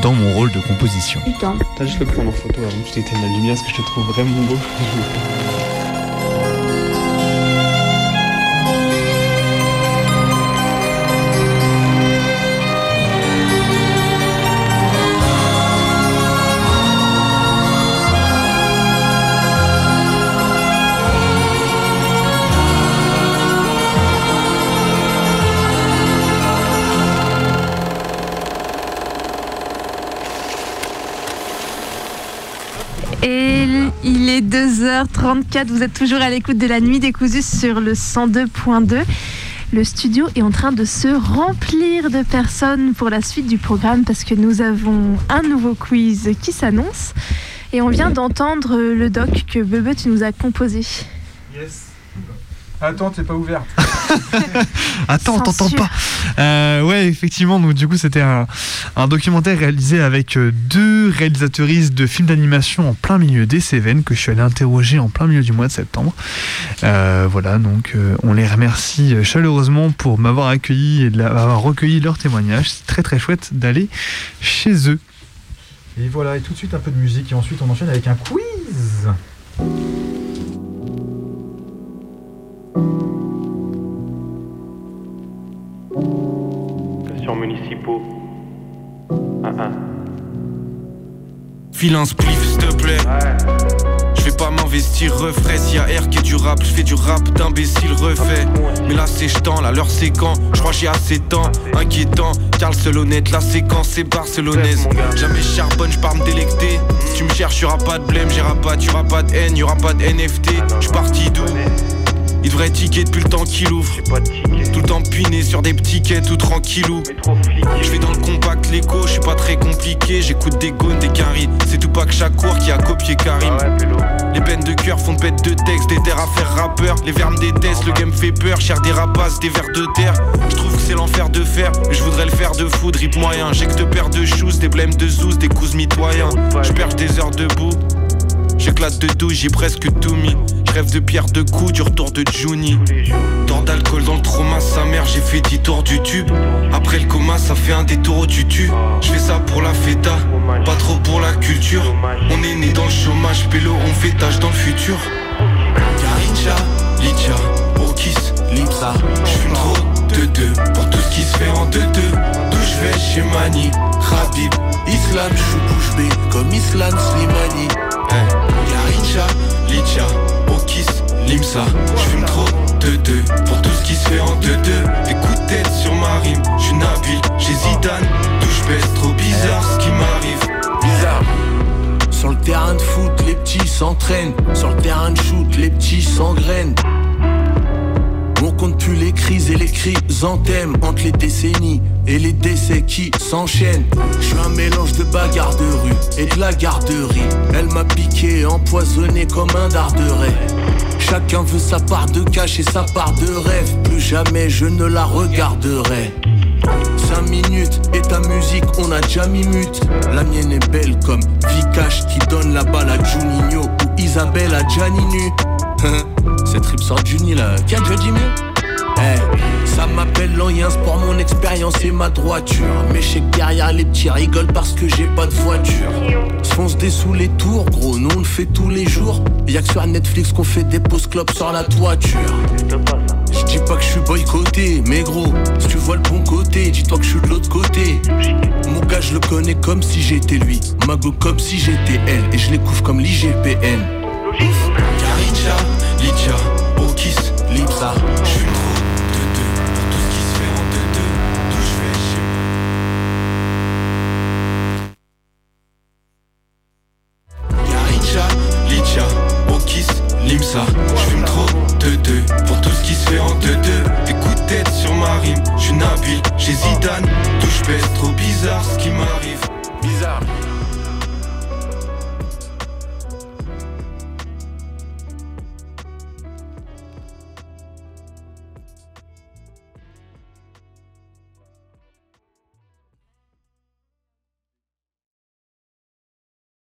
dans mon rôle de composition. Putain. T'as juste le prendre en photo avant que je t'éteigne la lumière parce que je te trouve vraiment beau. 2h34, vous êtes toujours à l'écoute de la nuit décousue sur le 102.2. Le studio est en train de se remplir de personnes pour la suite du programme parce que nous avons un nouveau quiz qui s'annonce. Et on vient d'entendre le doc que Bebe tu nous as composé. Yes. Attends, t'es pas ouverte. Attends, on t'entend pas. Euh, ouais, effectivement, donc du coup, c'était un, un documentaire réalisé avec euh, deux réalisatrices de films d'animation en plein milieu des Cévennes que je suis allé interroger en plein milieu du mois de septembre. Euh, voilà, donc euh, on les remercie chaleureusement pour m'avoir accueilli et d'avoir recueilli leurs témoignages. C'est très très chouette d'aller chez eux. Et voilà, et tout de suite un peu de musique et ensuite on enchaîne avec un quiz. Municipaux. 1-1. File un spliff, s'il te plaît. Je vais pas m'investir, refrais. S'il y a R qui est du rap, je fais du rap d'imbécile refait. Mais là c'est jetant, là l'heure c'est quand? Je crois j'ai assez de temps, inquiétant. Carl seul honnête, la séquence c'est barcelonaise. Jamais je charbonne, je pars me délecter. Si tu me cherches, y'aura pas de blême, j'irai pas, y'aura pas de haine, y'aura pas de NFT. Je suis parti d'où? Il devrait ticket depuis le temps qu'il ouvre. Tout le temps piné sur des petits quais tout tranquillou. Je vais dans le compact l'écho, je suis pas très compliqué. J'écoute des gones, des caries. C'est tout pas que chaque cours qui a copié Karim. Les peines de cœur font pète de texte, des terres à faire rappeur. Les verbes détestent, le game fait peur. Cher des rapaces, des vers de terre. Je trouve que c'est l'enfer de faire, mais je voudrais le faire de foudre, rip moyen. J'ai que deux paires de shoes, des blèmes de zouz, des coups mitoyens. Je perds des heures debout. J'éclate de douche, j'ai presque tout mis. Je rêve de pierre de coups, du retour de Juni. Tant d'alcool dans le trauma, sa mère, j'ai fait 10 tours du tube. Après le coma, ça fait un détour au tutu. Je fais ça pour la feta, pas trop pour la culture. On est né dans le chômage, pélo, on fait tâche dans le futur. Karincha, Licha, Okis, Limsa. J'fume trop de deux pour tout ce qui se fait en deux deux. D'où je vais chez Mani, Rabib, Islam, je bouche bée comme Islam Slimani. Karincha, Licha, Okis, Limsa. J'fume trop de deux pour tout ce qui se fait en deux deux. De tête sur ma rime, j'suis Nabil, j'ai Zidane. Je pèse trop bizarre ce qui m'arrive. Bizarre. Sur le terrain de foot, les petits s'entraînent. Sur le terrain de shoot, les petits s'engrainent. On compte plus les crises et les chrysanthèmes entre les décennies et les décès qui s'enchaînent. Je suis un mélange de bagarre de rue et de la garderie. Elle m'a piqué, empoisonné comme un dard de raie. Chacun veut sa part de cash et sa part de rêve. Plus jamais je ne la regarderai. 5 minutes et ta musique on a déjà mis mute La mienne est belle comme Vikash qui donne la balle à Juninho Ou Isabelle à Janinu Cette trip sort Juni là, qui a déjà dit mieux Ça m'appelle l'Oyens pour mon expérience et ma droiture. Mais que derrière les petits rigolent parce que j'ai pas de voiture. Fonce des sous les tours, gros, nous on le fait tous les jours. Y'a que sur Netflix qu'on fait des pauses clubs sur la toiture. Je dis pas que je suis boycotté, mais gros, si tu vois le bon côté, dis-toi que je suis de l'autre côté. Mon gars, je le connais comme si j'étais lui, Mago comme si j'étais elle, et je les couvre comme l'IGPN. Karicha, Licha, Okis, Lipsa. Je suis